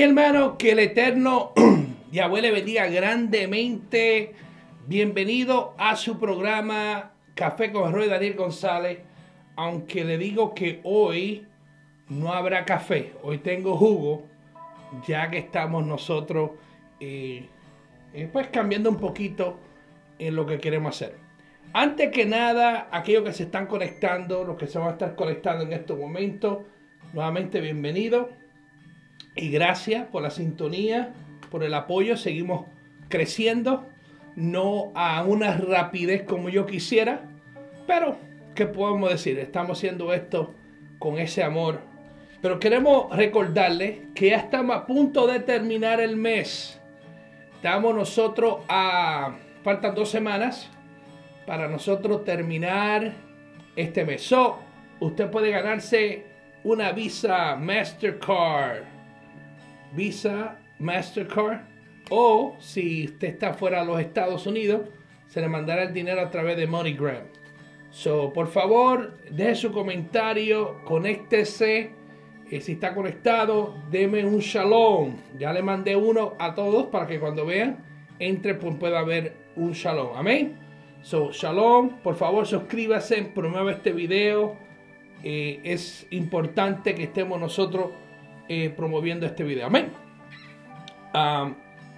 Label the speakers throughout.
Speaker 1: mis hermanos, que el Eterno Yahweh le bendiga grandemente. Bienvenido a su programa Café con Roy Daniel González. Aunque le digo que hoy no habrá café, hoy tengo jugo, ya que estamos nosotros eh, eh, pues cambiando un poquito en lo que queremos hacer. Antes que nada, aquellos que se están conectando, los que se van a estar conectando en estos momentos, nuevamente bienvenido y gracias por la sintonía, por el apoyo. Seguimos creciendo, no a una rapidez como yo quisiera, pero ¿qué podemos decir? Estamos haciendo esto con ese amor. Pero queremos recordarles que ya estamos a punto de terminar el mes. Estamos nosotros a... Faltan dos semanas para nosotros terminar este mes. So, usted puede ganarse una Visa Mastercard. Visa Mastercard. O si usted está fuera de los Estados Unidos, se le mandará el dinero a través de MoneyGram. So, por favor, deje su comentario, conéctese si está conectado, deme un shalom. Ya le mandé uno a todos para que cuando vean, entre, pues pueda haber un shalom. Amén. So, shalom, por favor suscríbase, promueva este video. Eh, es importante que estemos nosotros eh, promoviendo este video. Amén.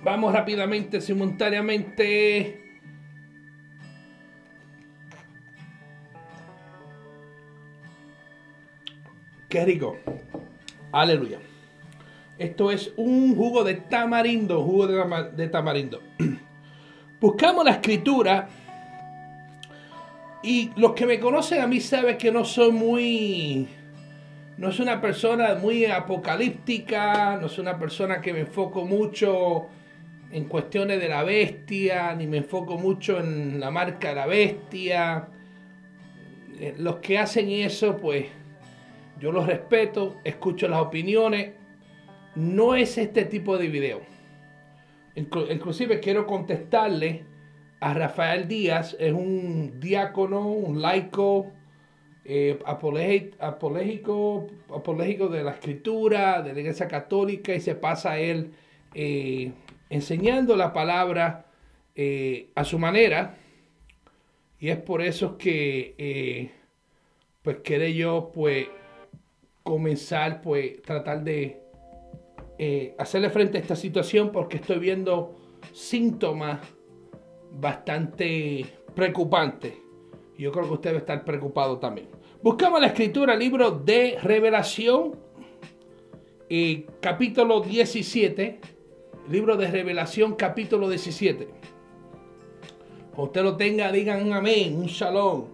Speaker 1: Vamos rápidamente, simultáneamente. Qué rico. Aleluya. Esto es un jugo de tamarindo, jugo de, tamarindo. Buscamos la escritura y los que me conocen a mí saben que no soy muy... No soy una persona muy apocalíptica, no soy una persona que me enfoco mucho en cuestiones de la bestia, ni me enfoco mucho en la marca de la bestia. Eh, los que hacen eso, pues yo los respeto, escucho las opiniones. No es este tipo de video. Inclusive quiero contestarle a Rafael Díaz, es un diácono, un laico, eh, de la escritura, de la iglesia católica, y se pasa él eh, enseñando la palabra eh, a su manera. Y es por eso que, eh, pues, quiere yo, pues, comenzar, pues, tratar de hacerle frente a esta situación porque estoy viendo síntomas bastante preocupantes. Yo creo que usted debe estar preocupado también. Buscamos la escritura, libro de Revelación, capítulo 17. Libro de Revelación, capítulo 17. Cuando usted lo tenga, digan un amén, un shalom.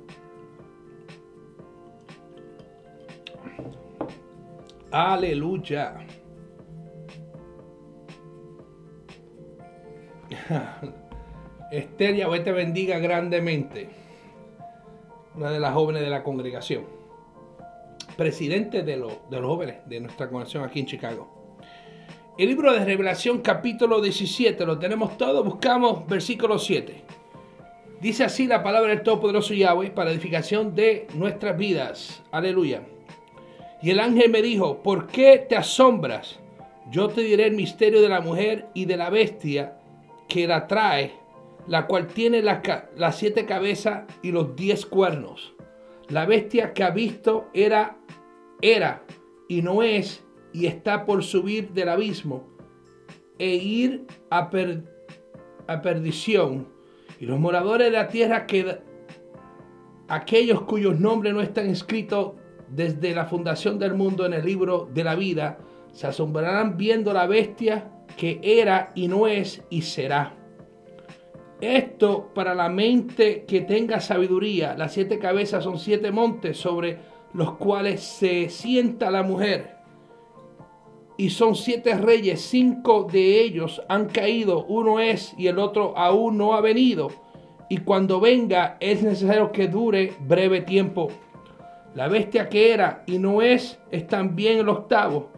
Speaker 1: Aleluya. Esther Yahweh te bendiga grandemente. Una de las jóvenes de la congregación. Presidente de, los jóvenes de nuestra congregación aquí en Chicago. El libro de Revelación capítulo 17, lo tenemos todo, buscamos versículo 7. Dice así la palabra del Todopoderoso Yahweh para edificación de nuestras vidas. Aleluya. Y el ángel me dijo, ¿por qué te asombras? Yo te diré el misterio de la mujer y de la bestia que la trae, la cual tiene las, siete cabezas y los diez cuernos. La bestia que ha visto era, era y no es y está por subir del abismo e ir a, a perdición. Y los moradores de la tierra que aquellos cuyos nombres no están escritos desde la fundación del mundo en el libro de la vida, se asombrarán viendo la bestia que era y no es y será. Esto para la mente que tenga sabiduría. Las siete cabezas son siete montes sobre los cuales se sienta la mujer. Y son siete reyes, cinco de ellos han caído, uno es y el otro aún no ha venido. Y cuando venga es necesario que dure breve tiempo. La bestia que era y no es es también el octavo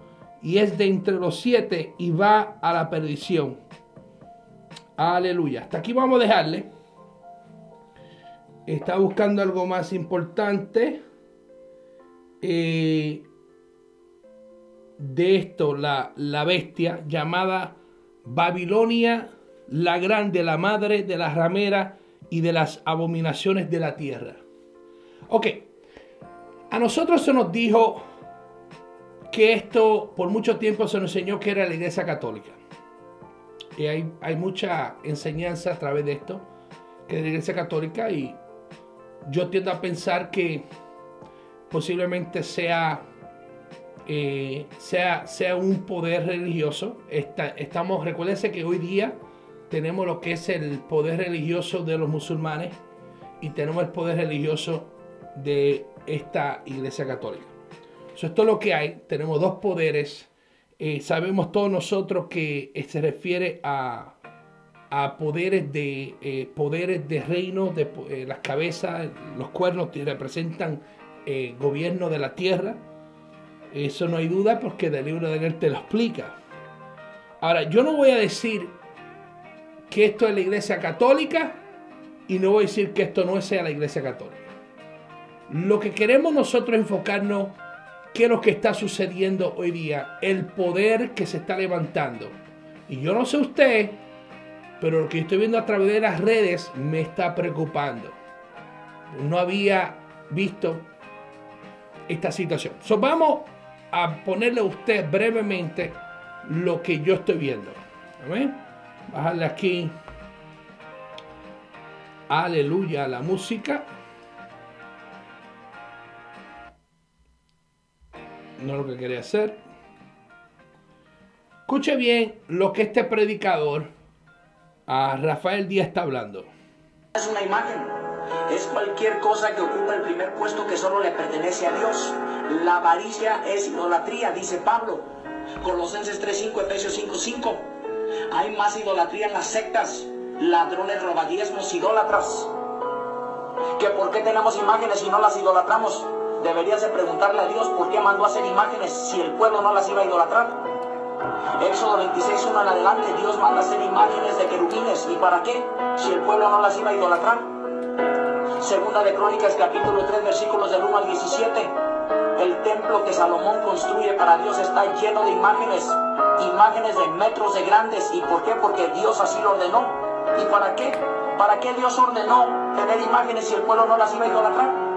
Speaker 1: y es de entre los siete y va a la perdición. Aleluya. Hasta aquí vamos a dejarle. Está buscando algo más importante. Eh, de esto, la, la bestia llamada Babilonia la grande, la madre de las rameras y de las abominaciones de la tierra. Ok, a nosotros se nos dijo que esto por mucho tiempo se nos enseñó que era la iglesia católica. Hay, mucha enseñanza a través de esto, que es la iglesia católica, y yo tiendo a pensar que posiblemente sea, eh, sea, sea un poder religioso. estamos, recuérdense que hoy día tenemos lo que es el poder religioso de los musulmanes y tenemos el poder religioso de esta iglesia católica. Eso es lo que hay. Tenemos dos poderes. Eh, sabemos todos nosotros que eh, se refiere a, poderes de eh, de reino, de las cabezas, los cuernos que representan gobierno de la tierra. Eso no hay duda porque el libro de él te lo explica. Ahora, yo no voy a decir que esto es la iglesia católica y no voy a decir que esto no sea la iglesia católica. Lo que queremos nosotros enfocarnos, qué es lo que está sucediendo hoy día, el poder que se está levantando. Y yo no sé usted, pero lo que estoy viendo a través de las redes me está preocupando. No había visto esta situación. So, vamos a ponerle a usted brevemente lo que yo estoy viendo. ¿Amén? bajarle aquí aleluya la música no lo que quería hacer. Escuche bien lo que este predicador a Rafael Díaz está hablando.
Speaker 2: Es una imagen. Es cualquier cosa que ocupa el primer puesto que solo le pertenece a Dios. La avaricia es idolatría dice Pablo. Colosenses 3.5 Efesios 5.5 hay más idolatría en las sectas, ladrones, robadiesmos, idólatras. Que por qué tenemos imágenes y no las idolatramos. Deberías de preguntarle a Dios por qué mandó a hacer imágenes si el pueblo no las iba a idolatrar. Éxodo 26, 1 en adelante, Dios manda a hacer imágenes de querubines. ¿Y para qué? Si el pueblo no las iba a idolatrar. Segunda de Crónicas, capítulo 3, versículos del 1 al 17. El templo que Salomón construye para Dios está lleno de imágenes imágenes de metros de grandes. ¿Y por qué? Porque Dios así lo ordenó. ¿Y para qué? ¿Para qué Dios ordenó tener imágenes si el pueblo no las iba a idolatrar?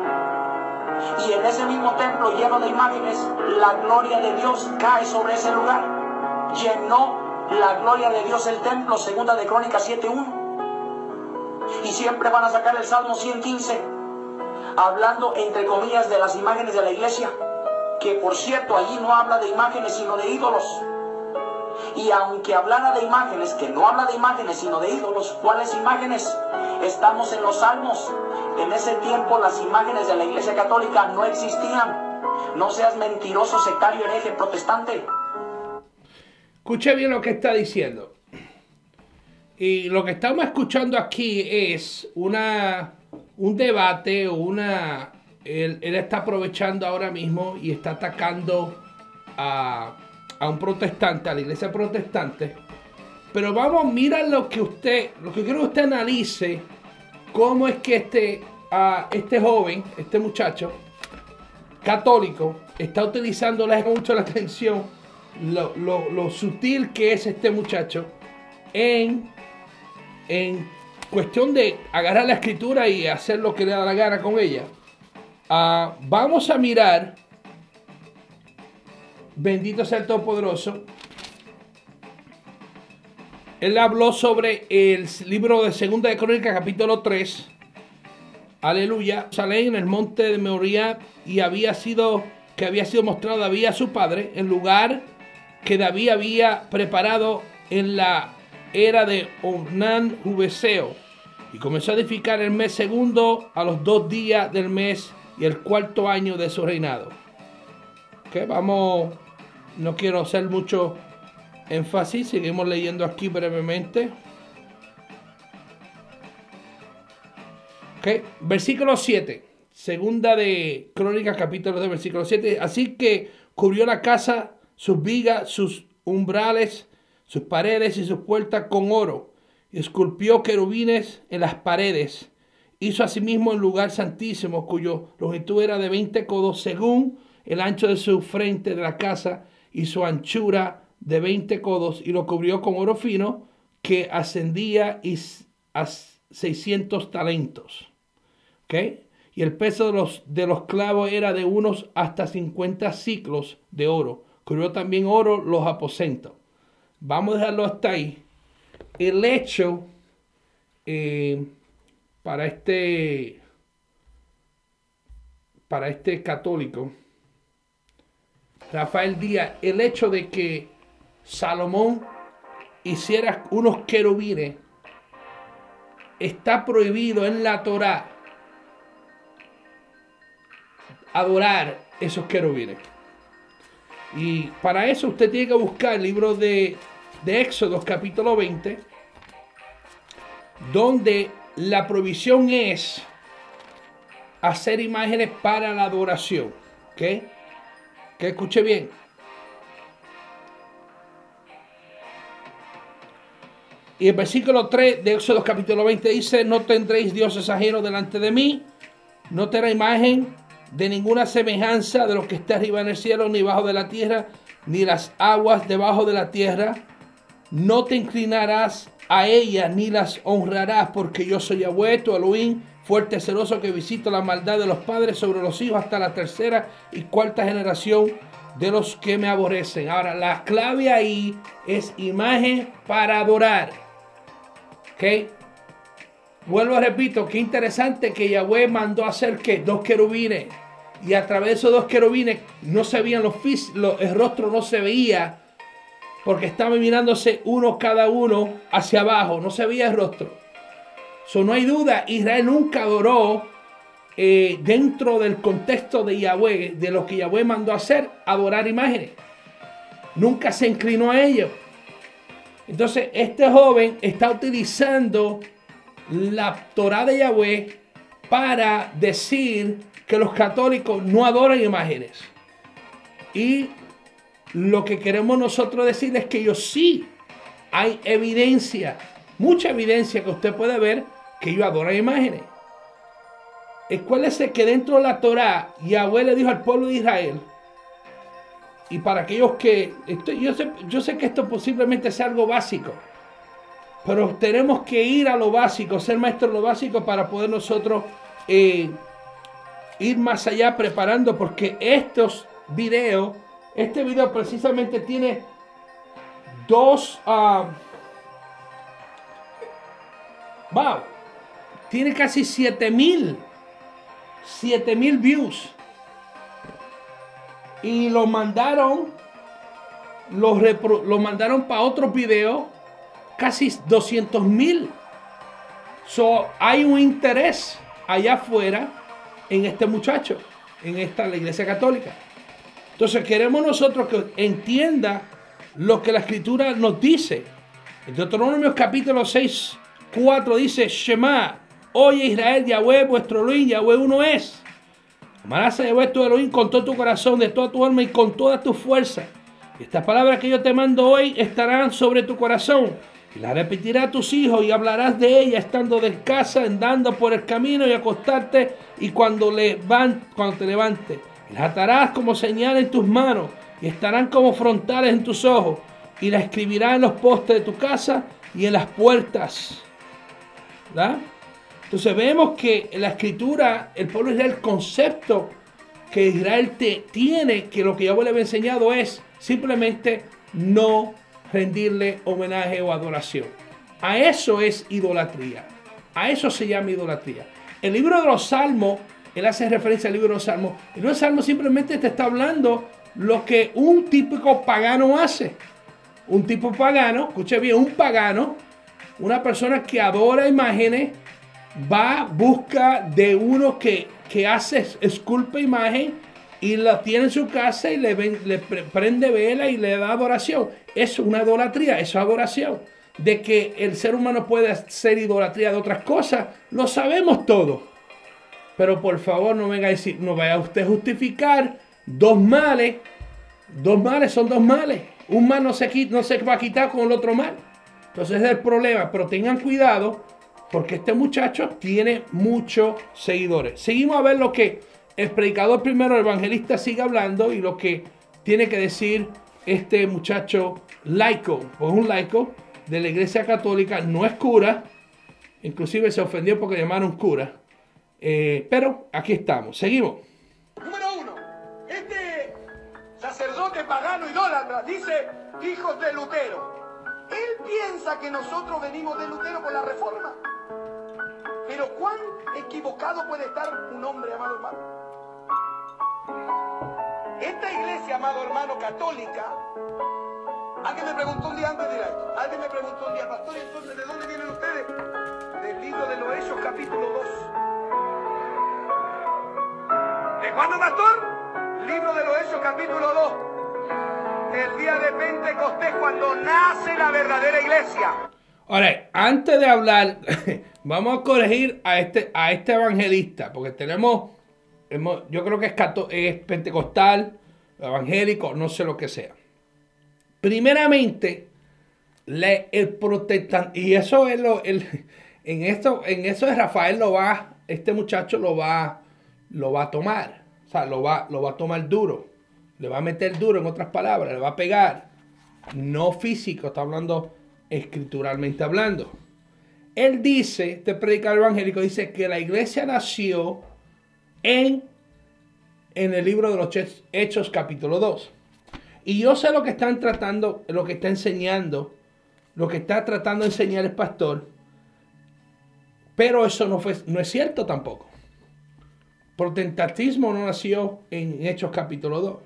Speaker 2: Y en ese mismo templo lleno de imágenes, la gloria de Dios cae sobre ese lugar. Llenó la gloria de Dios el templo, segunda de Crónicas 7.1. Y siempre van a sacar el Salmo 115, hablando entre comillas de las imágenes de la iglesia, que por cierto allí no habla de imágenes sino de ídolos. Y aunque hablara de imágenes, que no habla de imágenes, sino de ídolos, ¿cuáles imágenes? Estamos en los salmos. En ese tiempo las imágenes de la Iglesia Católica no existían. No seas mentiroso, sectario, hereje, protestante.
Speaker 1: Escuche bien lo que está diciendo. Y lo que estamos escuchando aquí es una, un debate o una... Él, él está aprovechando ahora mismo y está atacando a a un protestante, a la iglesia protestante. Pero vamos, mira lo que usted, lo que quiero que usted analice, cómo es que este, este joven, este muchacho católico, está utilizando, le mucho la atención, lo, sutil que es este muchacho en, en cuestión de agarrar la escritura y hacer lo que le da la gana con ella. Ah, vamos a mirar Bendito sea el Todopoderoso. Él habló sobre el libro de Segunda de Crónica, capítulo 3. Aleluya. Sale en el monte de Meoría y había sido que había sido mostrado David a su padre, en lugar que David había preparado en la era de Ornán Jubeseo. Y comenzó a edificar el mes segundo a los dos días del mes y el cuarto año de su reinado. Que vamos no quiero hacer mucho énfasis, seguimos leyendo aquí brevemente. Okay. Versículo 7. Segunda de Crónicas, capítulo de versículo 7. Así que cubrió la casa, sus vigas, sus umbrales, sus paredes y sus puertas con oro. y esculpió querubines en las paredes. Hizo asimismo un lugar santísimo cuyo longitud era de 20 codos según el ancho de su frente de la casa y su anchura de 20 codos y lo cubrió con oro fino que ascendía a 600 talentos. Y el peso de los, de los clavos era de unos hasta 50 ciclos de oro. Cubrió también oro los aposentos. Vamos a dejarlo hasta ahí el hecho eh, para este para este católico Rafael Díaz el hecho de que Salomón hiciera unos querubines está prohibido en la Torá adorar esos querubines y para eso usted tiene que buscar el libro de de Éxodo capítulo 20, donde la provisión es hacer imágenes para la adoración. ¿Ok? Que escuche bien. Y el versículo 3 de Éxodo capítulo 20 dice, no tendréis dioses ajenos delante de mí, no tendrá imagen de ninguna semejanza de lo que está arriba en el cielo, ni bajo de la tierra, ni las aguas debajo de la tierra no te inclinarás a ellas ni las honrarás, porque yo soy Yahweh, tu Elohim, fuerte celoso que visito la maldad de los padres sobre los hijos hasta la tercera y cuarta generación de los que me aborrecen. Ahora, la clave ahí es imagen para adorar. ¿Ok? Vuelvo a repito, qué interesante que Yahweh mandó hacer que dos querubines. Y a través de esos dos querubines no se veían los, los el rostro no se veía porque estaban mirándose uno cada uno hacia abajo, no se veía el rostro. So, no hay duda, Israel nunca adoró eh, dentro del contexto de Yahweh, de lo que Yahweh mandó hacer, adorar imágenes. Nunca se inclinó a ello. Entonces, este joven está utilizando la Torah de Yahweh para decir que los católicos no adoran imágenes. Y lo que queremos nosotros decir es que ellos sí hay evidencia, mucha evidencia que usted puede ver que ellos adoran imágenes. Escuérdese que dentro de la Torah, Yahweh le dijo al pueblo de Israel, y para aquellos que, yo, sé, yo sé que esto posiblemente sea algo básico, pero tenemos que ir a lo básico, ser maestros de lo básico para poder nosotros eh, ir más allá preparando, porque estos videos este video precisamente tiene dos... Uh. Tiene casi 7000. 7000 views. Y lo mandaron. Lo, lo mandaron para otro video. Casi 200 mil. So, hay un interés allá afuera en este muchacho. En esta la iglesia católica. Entonces queremos nosotros que entienda lo que la escritura nos dice. En Deuteronomio capítulo 6, 4 dice, Shema, oye Israel, Yahweh, vuestro Elohim, Yahweh uno es. Amarás a Yahweh tu Elohim con todo tu corazón, de toda tu alma y con toda tu fuerza. Estas palabras que yo te mando hoy estarán sobre tu corazón. Y las repetirás a tus hijos y hablarás de ellas estando de casa, andando por el camino y acostarte y cuando, cuando te levantes las atarás como señal en tus manos y estarán como frontales en tus ojos. Y la escribirás en los postes de tu casa y en las puertas. ¿verdad? Entonces vemos que en la escritura, el pueblo de Israel, el concepto que Israel te, tiene, que lo que yo le había enseñado es simplemente no rendirle homenaje o adoración. A eso es idolatría. A eso se llama idolatría. El libro de los Salmos él hace referencia al libro de los Salmos. El libro de los Salmos simplemente te está hablando lo que un típico pagano hace. Un tipo pagano, escuche bien, un pagano, una persona que adora imágenes, va, busca de uno que, que hace, esculpe imagen y la tiene en su casa y le, le prende vela y le da adoración. Es una idolatría, es adoración. De que el ser humano puede hacer idolatría de otras cosas, lo sabemos todos. Pero por favor no venga a decir, no vaya a usted justificar dos males. Dos males son dos males. Un mal no se, no se va a quitar con el otro mal. Entonces es el problema, pero tengan cuidado porque este muchacho tiene muchos seguidores. Seguimos a ver lo que el predicador primero, el evangelista, sigue hablando y lo que tiene que decir este muchacho laico, pues un laico de la iglesia católica, no es cura, inclusive se ofendió porque llamaron cura, eh, pero aquí estamos, seguimos.
Speaker 3: Número uno, este sacerdote pagano idólatra dice hijos de Lutero. Que nosotros venimos de Lutero por la reforma. Pero cuán equivocado puede estar un hombre, amado hermano. Esta iglesia, amado hermano, católica, alguien me preguntó un día antes de esto, alguien me preguntó un día, pastor, entonces, ¿de dónde vienen ustedes? Del libro de los Hechos, capítulo 2. ¿De cuándo, pastor? Libro de los Hechos, capítulo 2 el día de Pentecostés cuando nace la verdadera iglesia.
Speaker 1: Ahora, antes de hablar, vamos a corregir a este, a este evangelista, porque tenemos, yo creo que es, es pentecostal, evangélico, no sé lo que sea. Primeramente, el protestante, y eso es lo, el, en esto, en eso de Rafael lo va, este muchacho lo va, lo va a tomar, o sea, lo va, lo va a tomar duro. Le va a meter duro, en otras palabras, le va a pegar. No físico, está hablando escrituralmente hablando. Él dice, este predicador evangélico dice que la iglesia nació en, en el libro de los Hechos capítulo 2. Y yo sé lo que están tratando, lo que está enseñando, lo que está tratando de enseñar el pastor, pero eso no, fue, no es cierto tampoco. Protestantismo no nació en Hechos capítulo 2.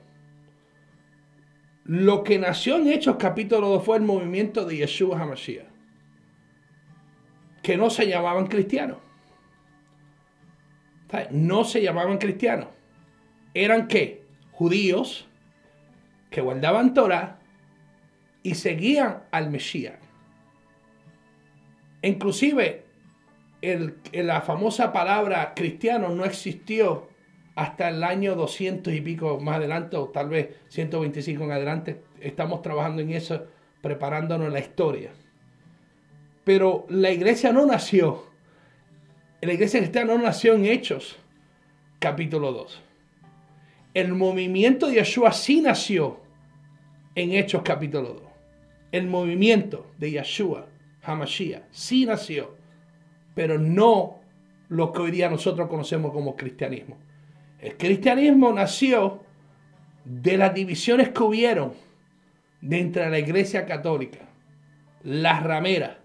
Speaker 1: Lo que nació en Hechos capítulo 2 fue el movimiento de Yeshua HaMashiach, que no se llamaban cristianos. No se llamaban cristianos. Eran qué? Judíos que guardaban Torah y seguían al Mesías. Inclusive la famosa palabra cristiano no existió hasta el año 200 y pico más adelante, o tal vez 125 en adelante. Estamos trabajando en eso, preparándonos la historia. Pero la iglesia no nació, la iglesia cristiana no nació en Hechos, capítulo 2. El movimiento de Yeshua sí nació en Hechos, capítulo 2. El movimiento de Yeshua, Hamashiach, sí nació, pero no lo que hoy día nosotros conocemos como cristianismo. El cristianismo nació de las divisiones que hubieron dentro de la iglesia católica. Las rameras,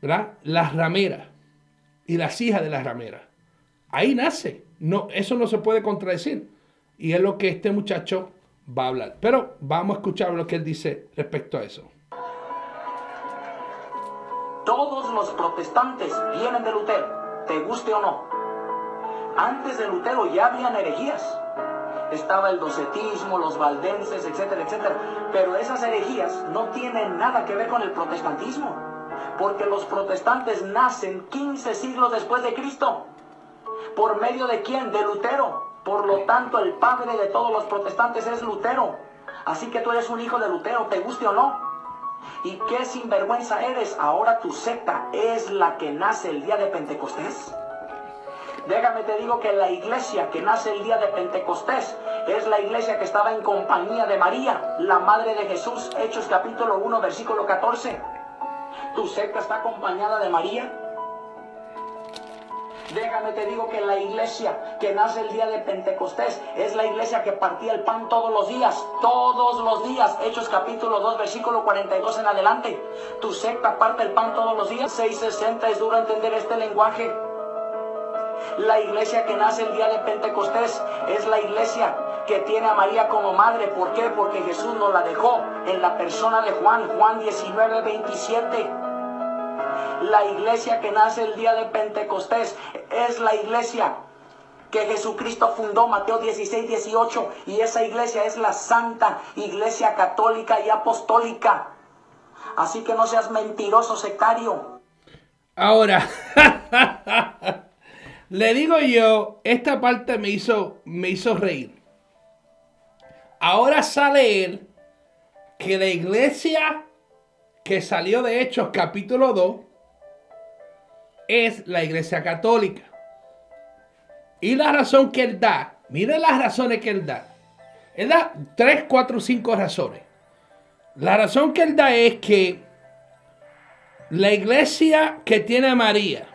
Speaker 1: ¿verdad? Las rameras y las hijas de las rameras. Ahí nace. No, eso no se puede contradecir. Y es lo que este muchacho va a hablar. Pero vamos a escuchar lo que él dice respecto a eso.
Speaker 2: Todos los protestantes vienen de Lutero, te guste o no. Antes de Lutero ya habían herejías. Estaba el docetismo, los valdenses, etcétera, etcétera. Pero esas herejías no tienen nada que ver con el protestantismo. Porque los protestantes nacen 15 siglos después de Cristo. ¿Por medio de quién? De Lutero. Por lo tanto, el padre de todos los protestantes es Lutero. Así que tú eres un hijo de Lutero, te guste o no. ¿Y qué sinvergüenza eres? Ahora tu secta es la que nace el día de Pentecostés. Déjame te digo que la iglesia que nace el día de Pentecostés es la iglesia que estaba en compañía de María, la madre de Jesús, Hechos capítulo 1, versículo 14. ¿Tu secta está acompañada de María? Déjame te digo que la iglesia que nace el día de Pentecostés es la iglesia que partía el pan todos los días, todos los días. Hechos capítulo 2, versículo 42 en adelante. Tu secta parte el pan todos los días. 660 es duro entender este lenguaje. La iglesia que nace el día de Pentecostés es la iglesia que tiene a María como madre. ¿Por qué? Porque Jesús nos la dejó en la persona de Juan, Juan 19, 27. La iglesia que nace el día de Pentecostés es la iglesia que Jesucristo fundó, Mateo 16, 18, y esa iglesia es la santa iglesia católica y apostólica. Así que no seas mentiroso, sectario.
Speaker 1: Ahora, Le digo yo, esta parte me hizo, me hizo reír. Ahora sale él que la iglesia que salió de Hechos capítulo 2 es la Iglesia Católica. Y la razón que él da, miren las razones que él da. Él da 3, 4, 5 razones. La razón que él da es que la iglesia que tiene a María,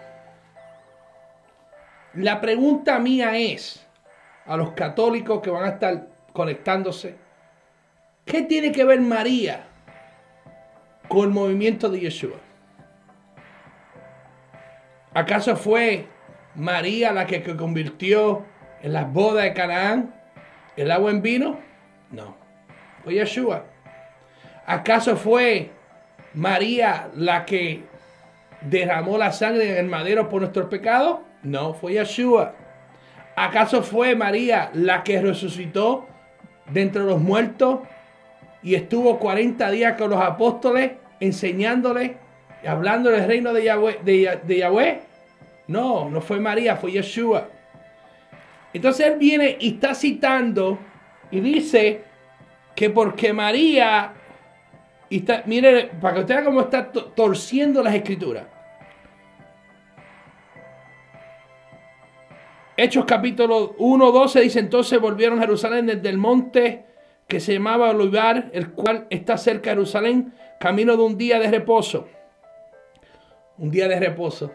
Speaker 1: la pregunta mía es a los católicos que van a estar conectándose, ¿qué tiene que ver María con el movimiento de Yeshua? ¿Acaso fue María la que convirtió en las bodas de Canaán el agua en vino? No, fue Yeshua. ¿Acaso fue María la que derramó la sangre en el madero por nuestros pecados? No, fue Yeshua. ¿Acaso fue María la que resucitó de entre los muertos y estuvo 40 días con los apóstoles enseñándoles, hablando del reino de Yahweh? No, no fue María, fue Yeshua. Entonces él viene y está citando y dice que porque María, está, mire, para que usted vea cómo está torciendo las escrituras. Hechos capítulo 1, 12 dice entonces volvieron a Jerusalén desde el monte que se llamaba Olivar, el cual está cerca de Jerusalén, camino de un día de reposo. Un día de reposo.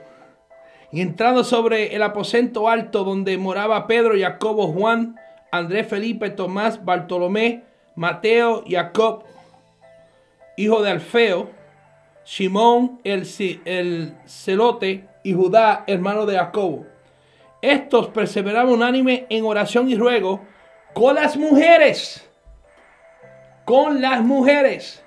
Speaker 1: Y entrando sobre el aposento alto donde moraba Pedro, Jacobo, Juan, Andrés, Felipe, Tomás, Bartolomé, Mateo, Jacob, hijo de Alfeo, Simón el, el celote y Judá, hermano de Jacobo. Estos perseveraban unánime en oración y ruego con las mujeres, con las mujeres,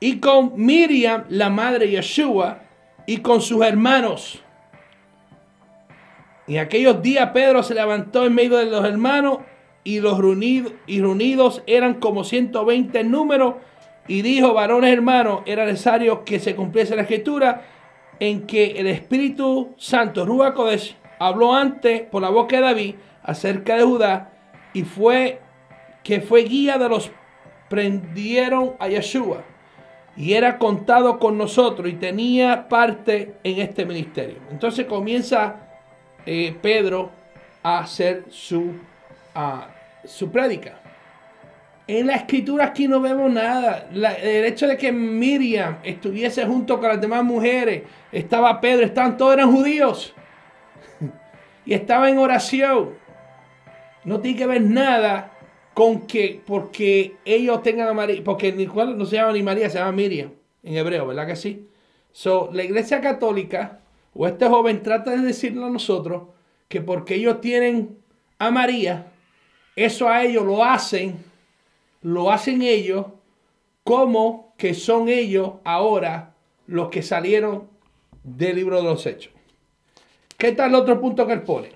Speaker 1: y con Miriam, la madre de Yeshua, y con sus hermanos. En aquellos días Pedro se levantó en medio de los hermanos y los reunidos, eran como 120 en número y dijo, varones hermanos, era necesario que se cumpliese la escritura en que el Espíritu Santo, Ruach habló antes por la boca de David acerca de Judá y fue que fue guía de los prendieron a Yeshua y era contado con nosotros y tenía parte en este ministerio. Entonces comienza eh, Pedro a hacer su, su prédica. En la escritura aquí no vemos nada. el hecho de que Miriam estuviese junto con las demás mujeres, estaba Pedro, estaban todos eran judíos. Y estaba en oración. No tiene que ver nada con que porque ellos tengan a María, porque ni cual no se llama ni María, se llama Miriam en hebreo, ¿verdad que sí? So, la iglesia católica o este joven trata de decirle a nosotros que porque ellos tienen a María, eso a ellos lo hacen, lo hacen ellos como que son ellos ahora los que salieron del libro de los hechos. ¿Qué tal el otro punto que él pone?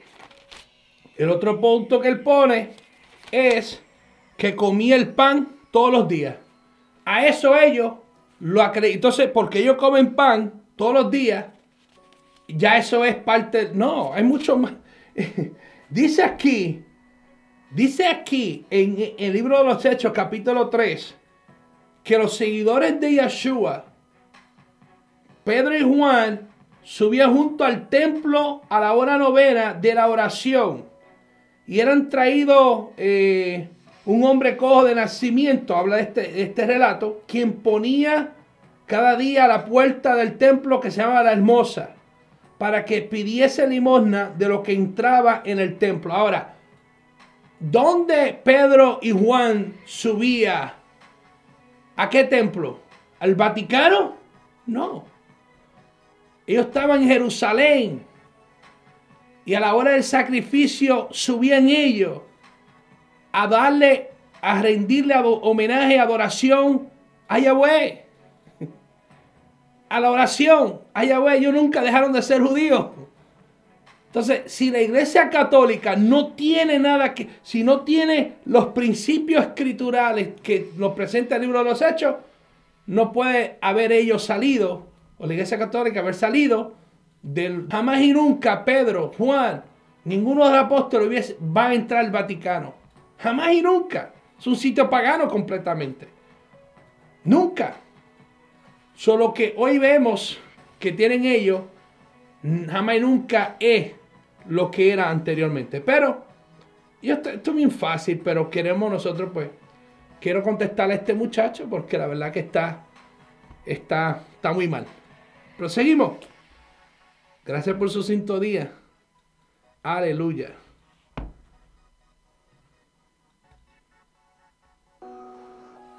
Speaker 1: El otro punto que él pone es que comía el pan todos los días. A eso ellos lo acreditan. Entonces, porque ellos comen pan todos los días, ya eso es parte, no, hay mucho más. dice aquí, dice aquí en, el libro de los Hechos, capítulo 3, que los seguidores de Yeshua, Pedro y Juan, subían junto al templo a la hora novena de la oración y eran traídos eh, un hombre cojo de nacimiento, habla de este, este relato, quien ponía cada día a la puerta del templo que se llama la hermosa para que pidiese limosna de lo que entraba en el templo. Ahora, ¿dónde Pedro y Juan subía? ¿A qué templo? ¿Al Vaticano? No. Ellos estaban en Jerusalén. Y a la hora del sacrificio subían ellos a darle, a rendirle homenaje, adoración a Yahweh a la oración. Ay, Yahweh, ellos nunca dejaron de ser judíos. Entonces, si la iglesia católica no tiene nada que, si no tiene los principios escriturales que nos presenta el libro de los hechos, no puede haber ellos salido, o la iglesia católica haber salido del jamás y nunca Pedro, Juan, ninguno de los apóstoles va a entrar al Vaticano. Jamás y nunca. Es un sitio pagano completamente. Nunca. Solo que hoy vemos que tienen ellos, jamás y nunca es lo que era anteriormente. Pero, yo esto, esto es bien fácil, pero queremos nosotros, pues, quiero contestarle a este muchacho porque la verdad que está, está, está muy mal. Proseguimos. Gracias por su sintonía. Aleluya.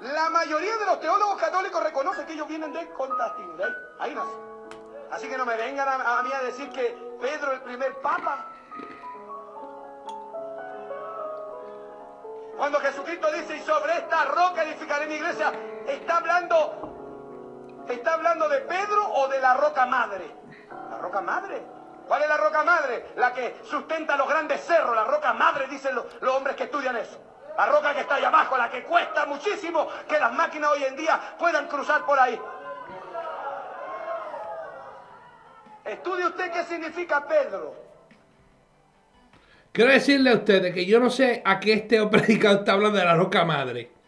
Speaker 3: La mayoría de los teólogos católicos reconocen que ellos vienen de Constantino. ahí, ahí nace. Así que no me vengan a, a mí a decir que Pedro el primer papa. Cuando Jesucristo dice, y sobre esta roca edificaré mi iglesia, ¿está hablando, ¿está hablando de Pedro o de la roca madre? La roca madre. ¿Cuál es la roca madre? La que sustenta los grandes cerros. La roca madre, dicen los, hombres que estudian eso. La roca que está ahí abajo, la que cuesta muchísimo que las máquinas hoy en día puedan cruzar por ahí. Estudie usted qué significa Pedro.
Speaker 1: Quiero decirle a ustedes que yo no sé a qué este predicador está hablando de la roca madre.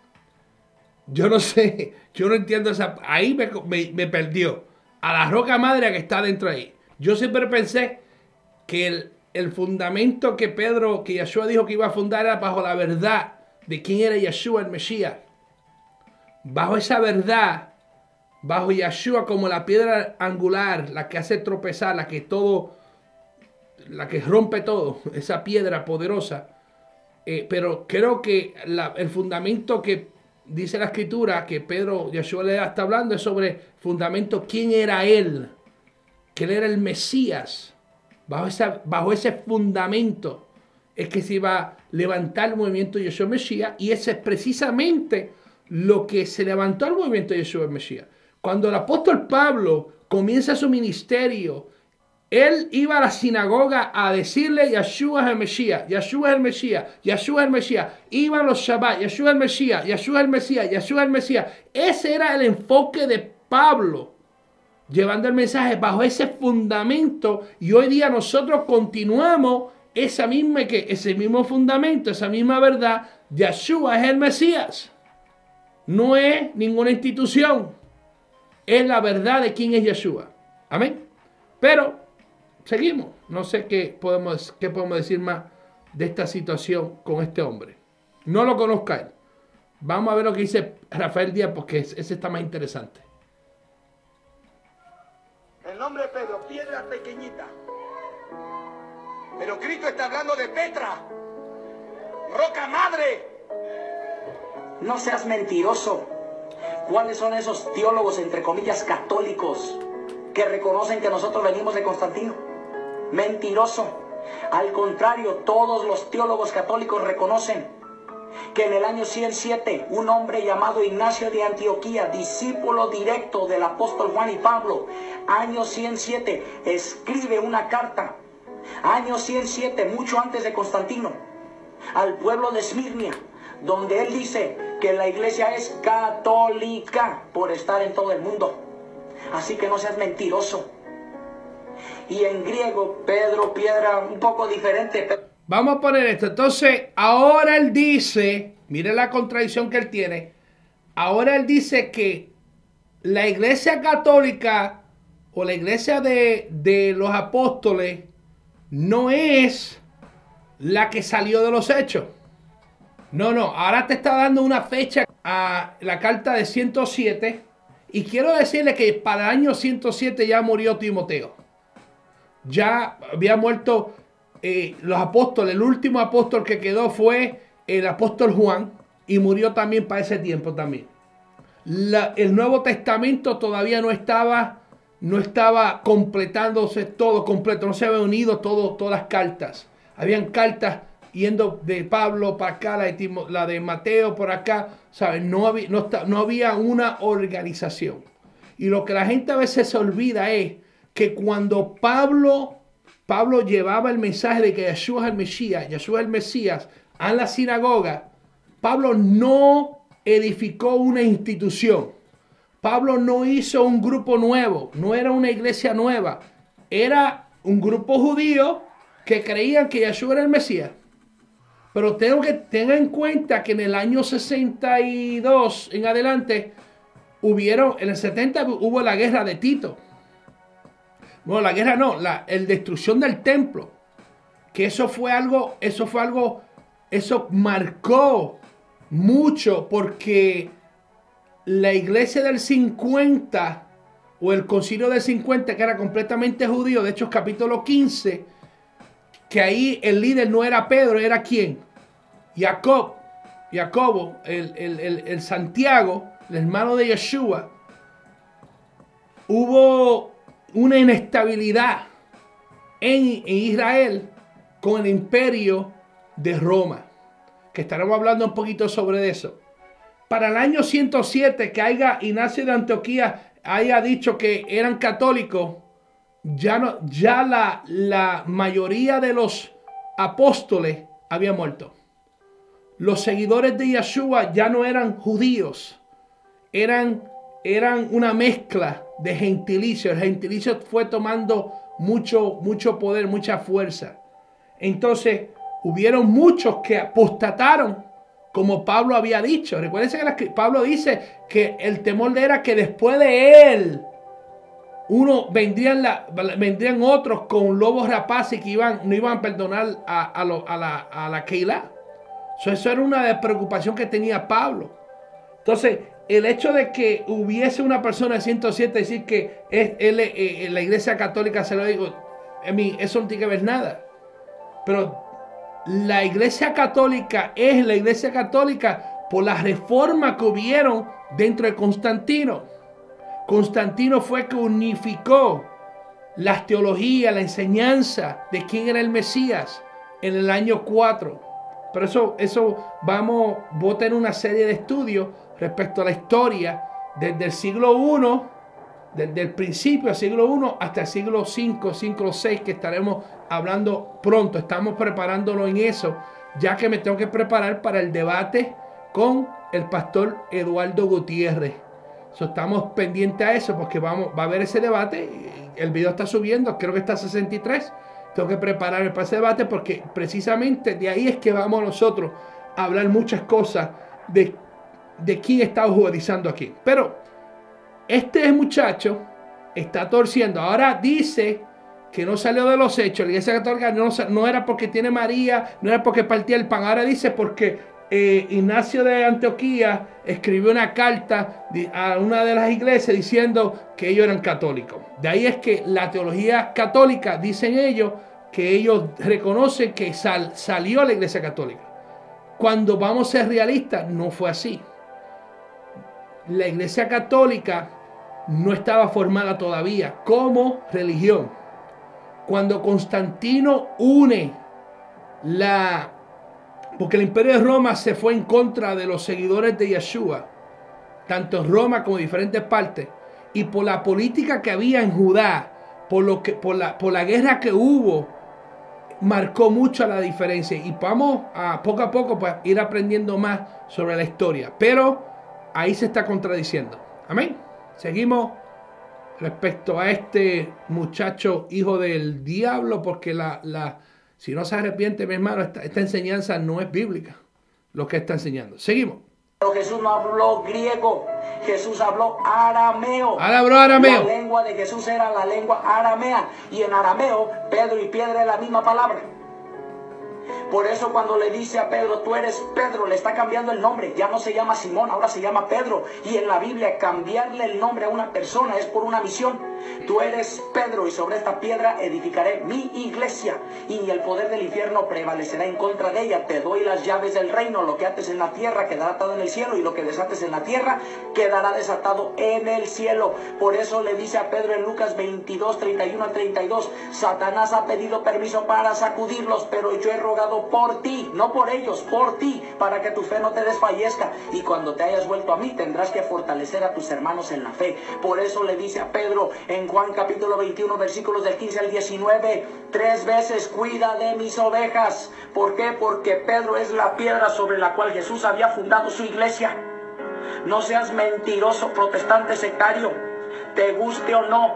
Speaker 1: Yo no sé, yo no entiendo esa. Ahí me, me- me perdió. A la roca madre que está dentro ahí. Yo siempre pensé que el, el fundamento que Pedro, que Yeshua dijo que iba a fundar era bajo la verdad de quién era Yeshua el Mesías. Bajo esa verdad, bajo Yeshua como la piedra angular, la que hace tropezar, la que todo la que rompe todo, esa piedra poderosa. Eh, pero creo que la- el fundamento que dice la escritura, que Pedro, Yeshua le está hablando, sobre fundamento, quién era él, que él era el Mesías. Bajo, bajo ese fundamento es que se iba a levantar el movimiento de Yeshua Mesías y ese es precisamente lo que se levantó el movimiento de Yeshua Mesías. Cuando el apóstol Pablo comienza su ministerio, él iba a la sinagoga a decirle Yeshua es el Mesías, Yeshua es el Mesías, Yeshua es el Mesías. Iban los Shabbat, Yeshua es el Mesías, Yeshua es el Mesías, Yeshua es el Mesías. Ese era el enfoque de Pablo, llevando el mensaje bajo ese fundamento. Y hoy día nosotros continuamos esa misma, que, ese mismo fundamento, esa misma verdad. Yeshua es el Mesías. No es ninguna institución. Es la verdad de quién es Yeshua. Amén. Pero seguimos. No sé qué podemos, qué podemos decir más de esta situación con este hombre. No lo conozca él. Vamos a ver lo que dice Rafael Díaz porque ese está más interesante.
Speaker 3: El nombre de Pedro, piedra pequeñita. Pero Cristo está hablando de Petra, roca madre.
Speaker 2: No seas mentiroso. ¿Cuáles son esos teólogos, entre comillas, católicos que reconocen que nosotros venimos de Constantino? Mentiroso. Al contrario, todos los teólogos católicos reconocen que en el año 107 un hombre llamado Ignacio de Antioquía, discípulo directo del apóstol Juan y Pablo, año 107, escribe una carta, año 107, mucho antes de Constantino, al pueblo de Esmirnia, donde él dice que la iglesia es católica por estar en todo el mundo. Así que no seas mentiroso. Y en griego, Pedro, piedra, un poco diferente.
Speaker 1: Vamos a poner esto. Entonces, ahora él dice, mire la contradicción que él tiene. Ahora él dice que la iglesia católica o la iglesia de, de los apóstoles no es la que salió de los hechos. No, no, ahora te está dando una fecha a la carta de 107 y quiero decirle que para el año 107 ya murió Timoteo. Ya había muerto eh, los apóstoles. El último apóstol que quedó fue el apóstol Juan y murió también para ese tiempo también. El Nuevo Testamento todavía no estaba, no estaba completándose todo completo, no se habían unido todas las cartas. Habían cartas yendo de Pablo para acá, la de, Mateo por acá, ¿sabes? No había una organización. Y lo que la gente a veces se olvida es que cuando Pablo, Pablo llevaba el mensaje de que Yeshua es el Mesías, Yeshua es el Mesías, a la sinagoga, Pablo no edificó una institución. Pablo no hizo un grupo nuevo, no era una iglesia nueva, era un grupo judío que creían que Yeshua era el Mesías. Pero tengo que tener en cuenta que en el año 62 en adelante, hubieron, en el 70 hubo la guerra de Tito. Bueno, la guerra no, la el destrucción del templo. Que eso fue algo, eso fue algo, eso marcó mucho porque la iglesia del 50 o el concilio del 50 que era completamente judío, de hecho capítulo 15, que ahí el líder no era Pedro, era quién? Jacob, Jacobo, el, el Santiago, el hermano de Yeshua, hubo una inestabilidad en, Israel con el imperio de Roma, que estaremos hablando un poquito sobre eso. Para el año 107, que haya Ignacio de Antioquía haya dicho que eran católicos, ya, ya la, la mayoría de los apóstoles había muerto. Los seguidores de Yeshua ya no eran judíos, eran, eran una mezcla de gentilicio. El gentilicio fue tomando mucho, mucho poder, mucha fuerza. Entonces, hubieron muchos que apostataron, como Pablo había dicho. Recuerden que Pablo dice que el temor era que después de él, uno vendrían, la, vendrían otros con lobos rapaces que iban, no iban a perdonar a, la, a la Keilah. eso era una preocupación que tenía Pablo. Entonces, el hecho de que hubiese una persona de 107 decir que es, él, eh, la iglesia católica se lo digo, a mí eso no tiene que ver nada. Pero la iglesia católica es la iglesia católica por las reformas que hubieron dentro de Constantino. Constantino fue que unificó la teología, la enseñanza de quién era el Mesías en el año 4. Pero eso, eso vamos, voy a una serie de estudios respecto a la historia desde el siglo I, desde el principio del siglo I hasta el siglo V, siglo VI, que estaremos hablando pronto. Estamos preparándolo en eso, ya que me tengo que preparar para el debate con el pastor Eduardo Gutiérrez. estamos pendientes a eso porque vamos, va a haber ese debate. El video está subiendo, creo que está a 63. Tengo que prepararme para ese debate porque precisamente de ahí es que vamos nosotros a hablar muchas cosas de de quién está jugadizando aquí. Pero este muchacho está torciendo. Ahora dice que no salió de los hechos. La iglesia católica no, era porque tiene María, no era porque partía el pan. Ahora dice porque eh, Ignacio de Antioquía escribió una carta a una de las iglesias diciendo que ellos eran católicos. De ahí es que la teología católica, dicen ellos, que ellos reconocen que salió la iglesia católica. Cuando vamos a ser realistas, no fue así la Iglesia Católica no estaba formada todavía como religión. Cuando Constantino une la... Porque el imperio de Roma se fue en contra de los seguidores de Yeshua, tanto en Roma como en diferentes partes, y por la política que había en Judá, por, lo que, por, la, por la guerra que hubo, marcó mucho la diferencia. Y vamos a poco a poco pues, ir aprendiendo más sobre la historia. Pero ahí se está contradiciendo. Amén. Seguimos respecto a este muchacho hijo del diablo, porque la, la, si no se arrepiente, mi hermano, esta, esta enseñanza no es bíblica, lo que está enseñando. Seguimos.
Speaker 2: Pero Jesús no habló griego, Jesús habló arameo.
Speaker 1: Habló arameo.
Speaker 2: La lengua de Jesús era la lengua aramea. Y en arameo, Pedro y piedra es la misma palabra. Por eso cuando le dice a Pedro, tú eres Pedro, le está cambiando el nombre. Ya no se llama Simón, ahora se llama Pedro. Y en la Biblia cambiarle el nombre a una persona es por una misión. Tú eres Pedro y sobre esta piedra edificaré mi iglesia. Y el poder del infierno prevalecerá en contra de ella. Te doy las llaves del reino. Lo que ates en la tierra quedará atado en el cielo. Y lo que desates en la tierra quedará desatado en el cielo. Por eso le dice a Pedro en Lucas 22, 31 a 32. Satanás ha pedido permiso para sacudirlos, pero yo he por ti, no por ellos, por ti, para que tu fe no te desfallezca. Y cuando te hayas vuelto a mí, tendrás que fortalecer a tus hermanos en la fe. Por eso le dice a Pedro en Juan capítulo 21, versículos del 15 al 19, tres veces cuida de mis ovejas. ¿Por qué? Porque Pedro es la piedra sobre la cual Jesús había fundado su iglesia. No seas mentiroso, protestante sectario, te guste o no.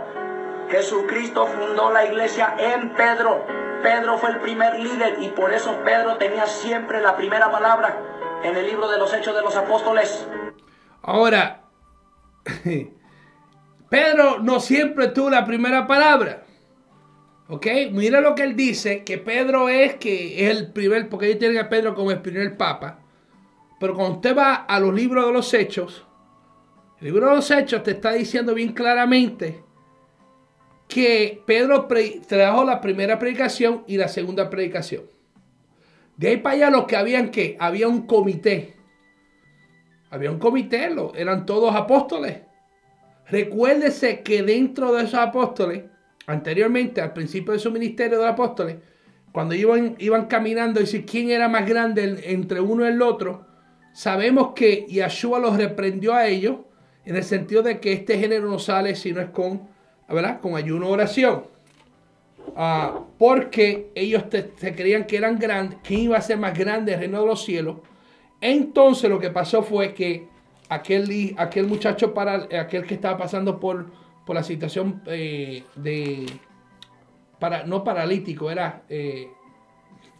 Speaker 2: Jesucristo fundó la iglesia en Pedro. Pedro fue el primer líder y por eso Pedro tenía siempre la primera palabra en el libro de los Hechos de los Apóstoles.
Speaker 1: Ahora, Pedro no siempre tuvo la primera palabra. ¿Ok? Mira lo que él dice, que Pedro es que es el primer, porque ellos tienen a Pedro como el primer papa. Pero cuando usted va a los libros de los hechos, el libro de los hechos te está diciendo bien claramente que Pedro trajo la primera predicación y la segunda predicación. De ahí para allá lo que habían que había un comité. Había un comité, eran todos apóstoles. Recuérdese que dentro de esos apóstoles, anteriormente, al principio de su ministerio de apóstoles, cuando iban, iban caminando y decir quién era más grande entre uno y el otro, sabemos que Yahshua los reprendió a ellos en el sentido de que este género no sale si no es con, ¿verdad? con ayuno oración. Ah, porque ellos se creían que eran grandes, quién iba a ser más grande el reino de los cielos. Entonces lo que pasó fue que aquel, aquel muchacho, para, aquel que estaba pasando por, por la situación eh, de, para, no paralítico, era, eh,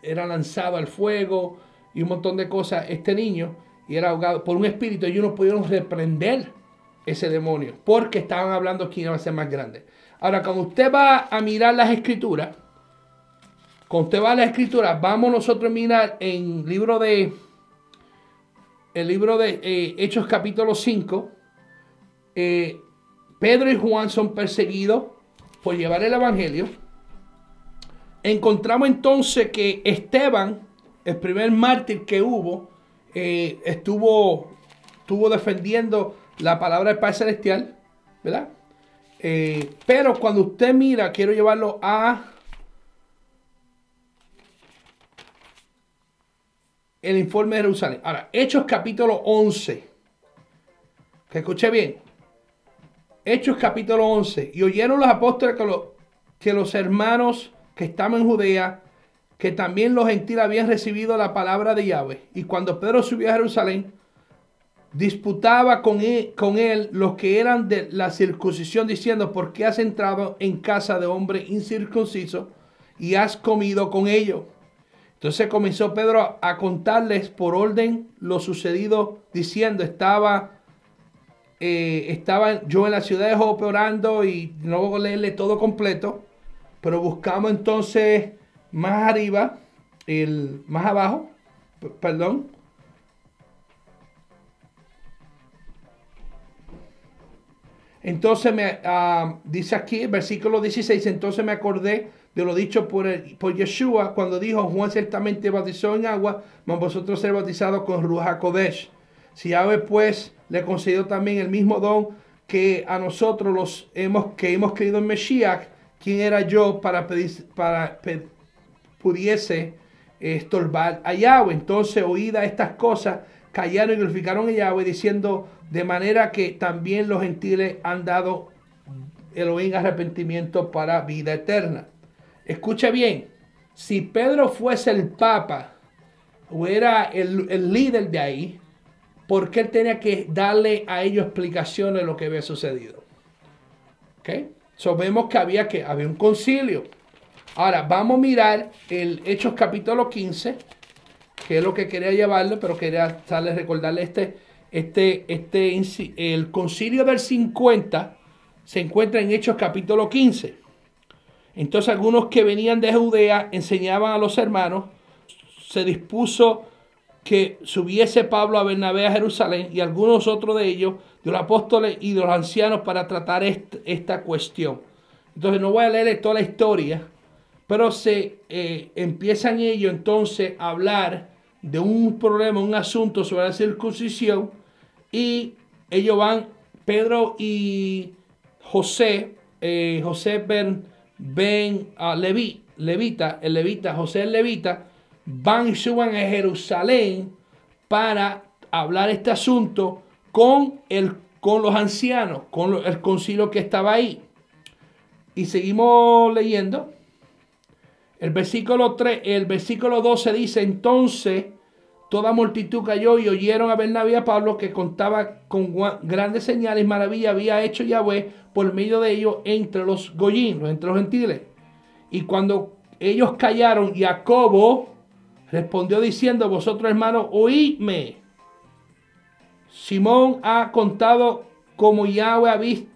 Speaker 1: era lanzado al fuego y un montón de cosas, este niño, y era ahogado por un espíritu, ellos no pudieron reprender ese demonio, porque estaban hablando quién iba a ser más grande. Ahora, cuando usted va a mirar las escrituras, cuando usted va a las escrituras, vamos nosotros a mirar en libro de el libro de eh, Hechos capítulo 5, eh, Pedro y Juan son perseguidos por llevar el Evangelio. Encontramos entonces que Esteban, el primer mártir que hubo, eh, estuvo, estuvo defendiendo la palabra del Padre Celestial, ¿verdad? pero cuando usted mira, quiero llevarlo a el informe de Jerusalén. Ahora, Hechos capítulo 11. Que escuche bien. Hechos capítulo 11. Y oyeron los apóstoles que, que los hermanos que estaban en Judea, que también los gentiles habían recibido la palabra de Yahweh. Y cuando Pedro subió a Jerusalén, disputaba con él, con él los que eran de la circuncisión, diciendo, ¿por qué has entrado en casa de hombre incircunciso y has comido con ellos? Entonces comenzó Pedro a contarles por orden lo sucedido, diciendo, estaba, eh, estaba yo en la ciudad de Jope orando y no voy leerle todo completo, pero buscamos entonces más arriba, el, más abajo, perdón. Entonces me ah, dice aquí, versículo 16, entonces me acordé de lo dicho por, el, por Yeshua cuando dijo, Juan ciertamente bautizó en agua, mas vosotros ser bautizados con Ruach Kodesh. Si Yahweh pues le concedió también el mismo don que a nosotros los hemos, que hemos creído en Mesías, ¿quién era yo para, pedir, para pudiese estorbar a Yahweh? Entonces, oída estas cosas, callaron y glorificaron a Yahweh, diciendo, de manera que también los gentiles han dado Elohim arrepentimiento para vida eterna. Escucha bien, si Pedro fuese el papa o era el, líder de ahí, ¿por qué él tenía que darle a ellos explicaciones de lo que había sucedido? ¿Ok? So, vemos que había, que había un concilio. Ahora, vamos a mirar el Hechos capítulo 15, que es lo que quería llevarle, pero quería darle, recordarle este, este, este, el concilio del 50 se encuentra en Hechos capítulo 15. Entonces algunos que venían de Judea enseñaban a los hermanos, se dispuso que subiese Pablo a Bernabé a Jerusalén y algunos otros de ellos, de los apóstoles y de los ancianos, para tratar esta cuestión. Entonces no voy a leer toda la historia, pero se eh, empiezan ellos entonces a hablar de un problema, un asunto sobre la circuncisión y ellos van, Pedro y José, eh, José Ben ven a Leví, Levita, el Levita, José el Levita, van y suban a Jerusalén para hablar este asunto con, el, con los ancianos, con el concilio que estaba ahí. Y seguimos leyendo. El versículo 3, el versículo 12 dice, entonces toda multitud cayó y oyeron a Bernabé a Pablo que contaba con grandes señales y maravillas había hecho Yahweh por medio de ellos entre los goyim, entre los gentiles. Y cuando ellos callaron, Jacobo respondió diciendo, vosotros hermanos, oídme. Simón ha contado como Yahweh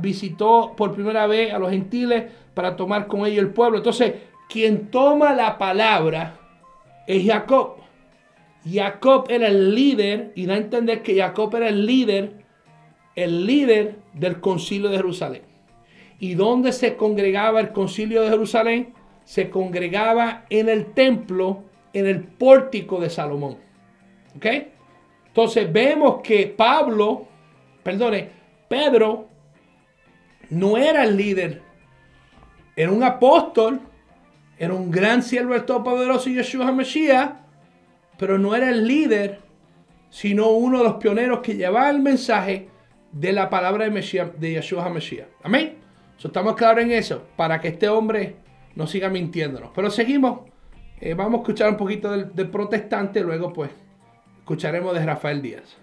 Speaker 1: visitó por primera vez a los gentiles para tomar con ellos el pueblo. Entonces, quien toma la palabra es Jacob. Jacob era el líder, y da a entender que Jacob era el líder, el líder del concilio de Jerusalén. ¿Y dónde se congregaba el concilio de Jerusalén? Se congregaba en el templo, en el pórtico de Salomón. ¿Ok? Entonces vemos que Pablo, perdone, Pedro no era el líder, era un apóstol, era un gran siervo del Todopoderoso Yeshua Mashiach, pero no era el líder, sino uno de los pioneros que llevaba el mensaje de la palabra de, Mesías, de Yeshua HaMashiach. Amén. estamos claros en eso, para que este hombre no siga mintiéndonos. Pero seguimos, eh, vamos a escuchar un poquito del, protestante, luego pues escucharemos de Rafael Díaz.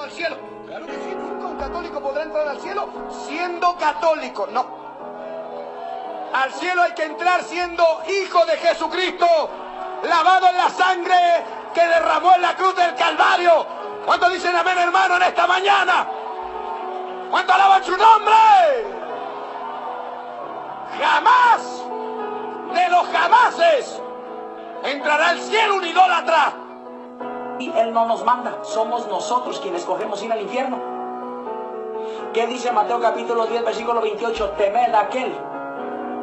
Speaker 3: Al cielo. Claro que sí, nunca un católico podrá entrar al cielo siendo católico, no. Al cielo hay que entrar siendo hijo de Jesucristo, lavado en la sangre que derramó en la cruz del Calvario. ¿Cuánto dicen amén, hermano, en esta mañana? ¿Cuánto alaban su nombre? Jamás, de los jamases, entrará al cielo un idólatra.
Speaker 2: Y Él no nos manda, somos nosotros quienes cogemos ir al infierno. ¿Qué dice Mateo capítulo 10, versículo 28? Temed a aquel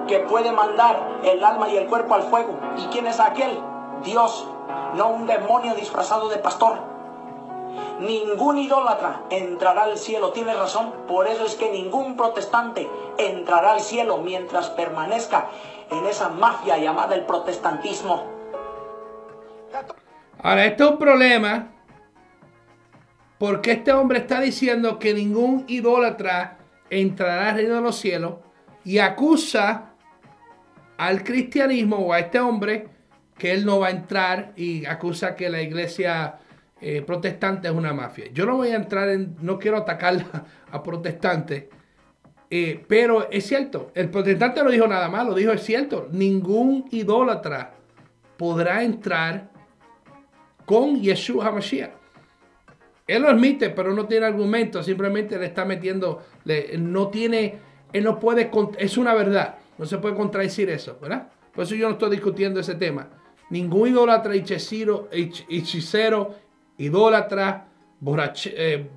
Speaker 2: que puede mandar el alma y el cuerpo al fuego. ¿Y quién es aquel? Dios, no un demonio disfrazado de pastor. Ningún idólatra entrará al cielo, tiene razón. Por eso es que ningún protestante entrará al cielo mientras permanezca en esa mafia llamada el protestantismo.
Speaker 1: Ahora, esto es un problema porque este hombre está diciendo que ningún idólatra entrará al reino de los cielos y acusa al cristianismo o a este hombre que él no va a entrar y acusa que la iglesia eh, protestante es una mafia. Yo no voy a entrar en, no quiero atacar a protestantes, eh, pero es cierto, el protestante no dijo nada malo, dijo es cierto, ningún idólatra podrá entrar con Yeshua HaMashiach. Él lo admite, pero no tiene argumento, simplemente le está metiendo, no tiene, él no puede, es una verdad, no se puede contradecir eso, ¿verdad? Por eso yo no estoy discutiendo ese tema. Ningún idólatra, hechicero, hechicero idólatra, eh,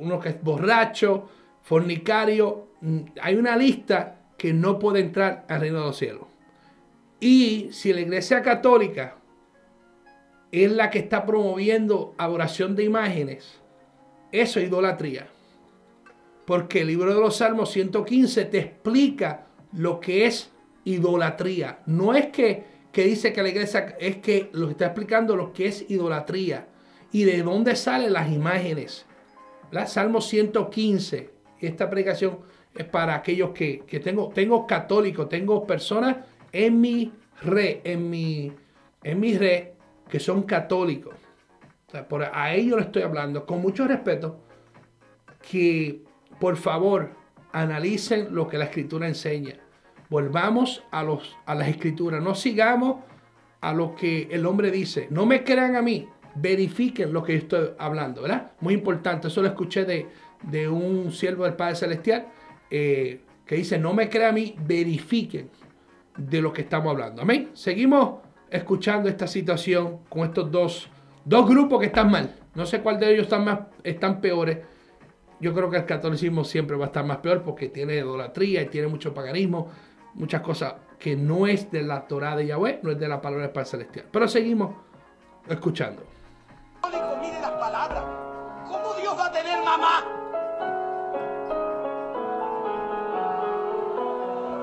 Speaker 1: uno que es borracho, fornicario, hay una lista que no puede entrar al reino de los cielos. Y si la iglesia católica es la que está promoviendo adoración de imágenes, eso es idolatría. Porque el libro de los Salmos 115 te explica lo que es idolatría. No es que, que dice que la iglesia, es que lo que está explicando lo que es idolatría y de dónde salen las imágenes. La Salmo 115, esta predicación es para aquellos que, tengo, tengo católicos, tengo personas en mi red, en mi, en mi red que son católicos. por, a ellos les estoy hablando con mucho respeto que por favor analicen lo que la escritura enseña. Volvamos a, los, a las escrituras, no sigamos a lo que el hombre dice. No me crean a mí, verifiquen lo que estoy hablando, ¿verdad? Muy importante, eso lo escuché de, de un siervo del Padre Celestial eh, que dice, no me crean a mí, verifiquen de lo que estamos hablando. Amén. Seguimos escuchando esta situación con estos dos, dos grupos que están mal. No sé cuál de ellos están, más, están peores. Yo creo que el catolicismo siempre va a estar más peor porque tiene idolatría y tiene mucho paganismo, muchas cosas que no es de la Torah de Yahweh, no es de la palabra del Padre Celestial. Pero seguimos escuchando.
Speaker 3: las palabras. ¿Cómo Dios va a tener mamá?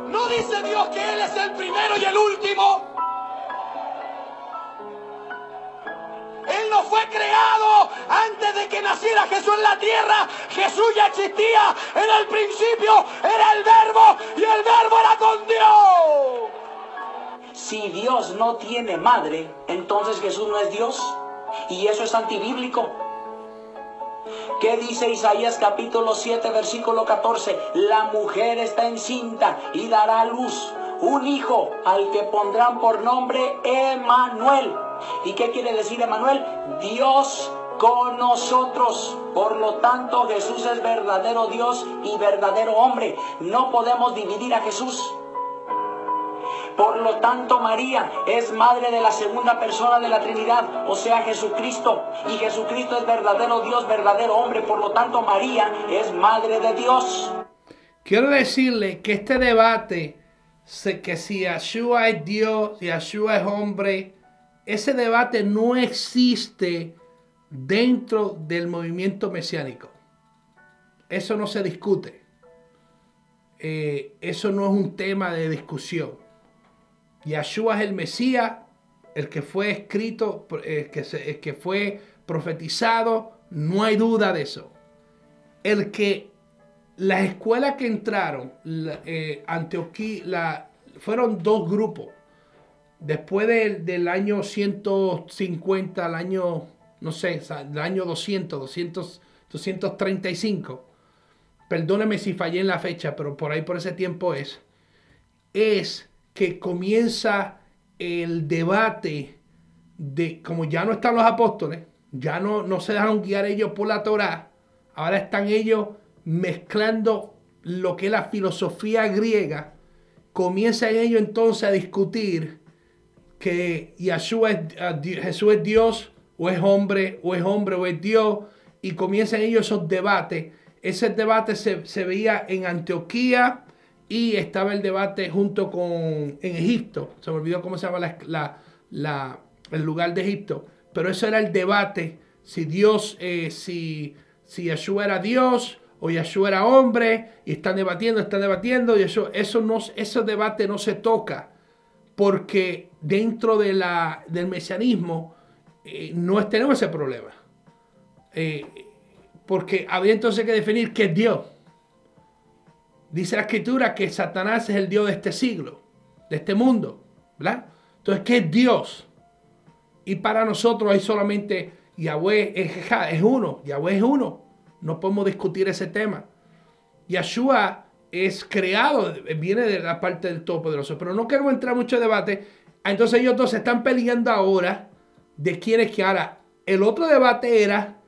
Speaker 3: ¿No dice Dios que Él es el primero y el último? Él no fue creado antes de que naciera Jesús en la tierra. Jesús ya existía en el principio. Era el verbo y el verbo era con Dios.
Speaker 2: Si Dios no tiene madre, entonces Jesús no es Dios. Y eso es antibíblico. ¿Qué dice Isaías capítulo 7 versículo 14? La mujer está encinta y dará luz un hijo al que pondrán por nombre Emanuel. ¿Y qué quiere decir Emanuel? Dios con nosotros. Por lo tanto, Jesús es verdadero Dios y verdadero hombre. No podemos dividir a Jesús. Por lo tanto, María es madre de la segunda persona de la Trinidad, o sea, Jesucristo. Y Jesucristo es verdadero Dios, verdadero hombre. Por lo tanto, María es madre de Dios.
Speaker 1: Quiero decirle que este debate, que si Yeshua es Dios, si Yeshua es hombre, ese debate no existe dentro del movimiento mesiánico. Eso no se discute. Eh, eso no es un tema de discusión. Yeshua es el Mesías, el que fue escrito, que, el que fue profetizado, no hay duda de eso. El que las escuelas que entraron, eh, la, fueron dos grupos. Después del año 150 al año, no sé, el año 200, 200, 235, perdóneme si fallé en la fecha, pero por ahí por ese tiempo es, es que comienza el debate de, como ya no están los apóstoles, ya no, no se dejan guiar ellos por la Torah, ahora están ellos mezclando lo que es la filosofía griega, comienzan ellos entonces a discutir que Yeshua es, Jesús es Dios o es hombre o es hombre o es Dios y comienzan ellos esos debates. Ese debate se, se veía en Antioquía, y estaba el debate junto con en Egipto. Se me olvidó cómo se llama la, el lugar de Egipto. Pero eso era el debate. Si Dios, eh, si, si era Dios o Yeshua era hombre. Y están debatiendo, están debatiendo. Y eso, eso no, ese debate no se toca. Porque dentro de la, del mesianismo eh, no tenemos ese problema. Eh, porque había entonces que definir qué es Dios. Dice la escritura que Satanás es el Dios de este siglo, de este mundo, ¿verdad? Entonces, ¿qué es Dios? Y para nosotros hay solamente Yahweh es, uno, Yahweh es uno. No podemos discutir ese tema. Yahshua es creado, viene de la parte del Todopoderoso, pero no queremos entrar mucho en debate. Entonces ellos dos se están peleando ahora de quién es que ahora. El otro debate era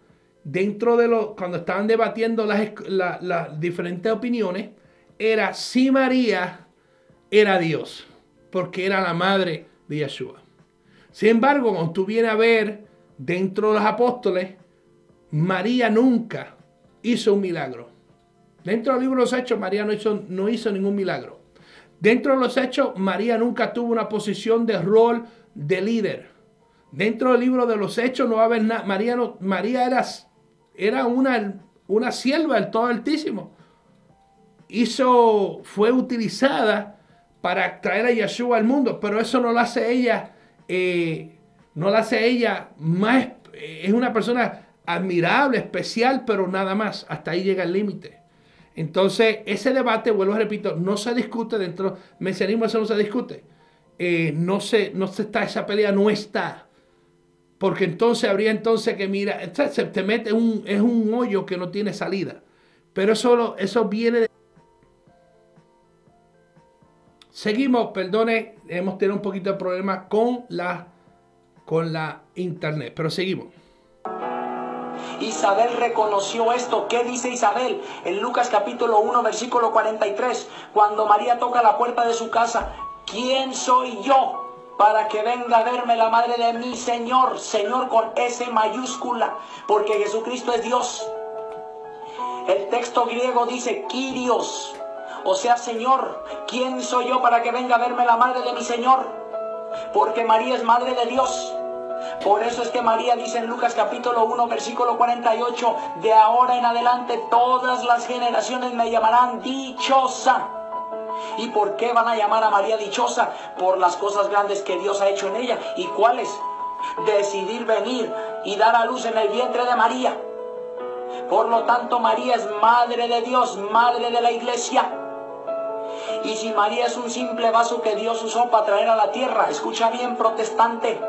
Speaker 1: dentro de lo, cuando estaban debatiendo las, las diferentes opiniones, era si María era Dios, porque era la madre de Yeshua. Sin embargo, cuando tú vienes a ver dentro de los apóstoles, María nunca hizo un milagro. Dentro del libro de los Hechos, María no hizo, no hizo ningún milagro. Dentro de los Hechos, María nunca tuvo una posición de rol de líder. Dentro del libro de los Hechos no va a haber nada. María, María era, era una, una sierva del Todo Altísimo hizo, fue utilizada para traer a Yeshua al mundo, pero eso no la hace ella, eh, no la hace ella más, es una persona admirable, especial, pero nada más, hasta ahí llega el límite. Entonces, ese debate, vuelvo a repito, no se discute dentro, mesianismo eso no se discute. Eh, no, se, no se está, esa pelea no está. Porque entonces habría entonces que, mira, se te mete un, es un hoyo que no tiene salida. Pero eso, eso viene de... Seguimos, perdone, hemos tenido un poquito de problema con la, con la internet, pero seguimos.
Speaker 2: Isabel reconoció esto. ¿Qué dice Isabel? En Lucas capítulo 1, versículo 43, cuando María toca la puerta de su casa, ¿quién soy yo para que venga a verme la madre de mi Señor? Señor con S mayúscula, porque Jesucristo es Dios. El texto griego dice Kyrios, o sea, Señor, ¿quién soy yo para que venga a verme la madre de mi Señor? Porque María es madre de Dios. Por eso es que María dice en Lucas capítulo 1, versículo 48, de ahora en adelante todas las generaciones me llamarán dichosa. ¿Y por qué van a llamar a María dichosa? Por las cosas grandes que Dios ha hecho en ella. ¿Y cuáles? Decidir venir y dar a luz en el vientre de María. Por lo tanto, María es madre de Dios, madre de la iglesia. Y si María es un simple vaso que Dios usó para traer a la tierra, escucha bien protestante,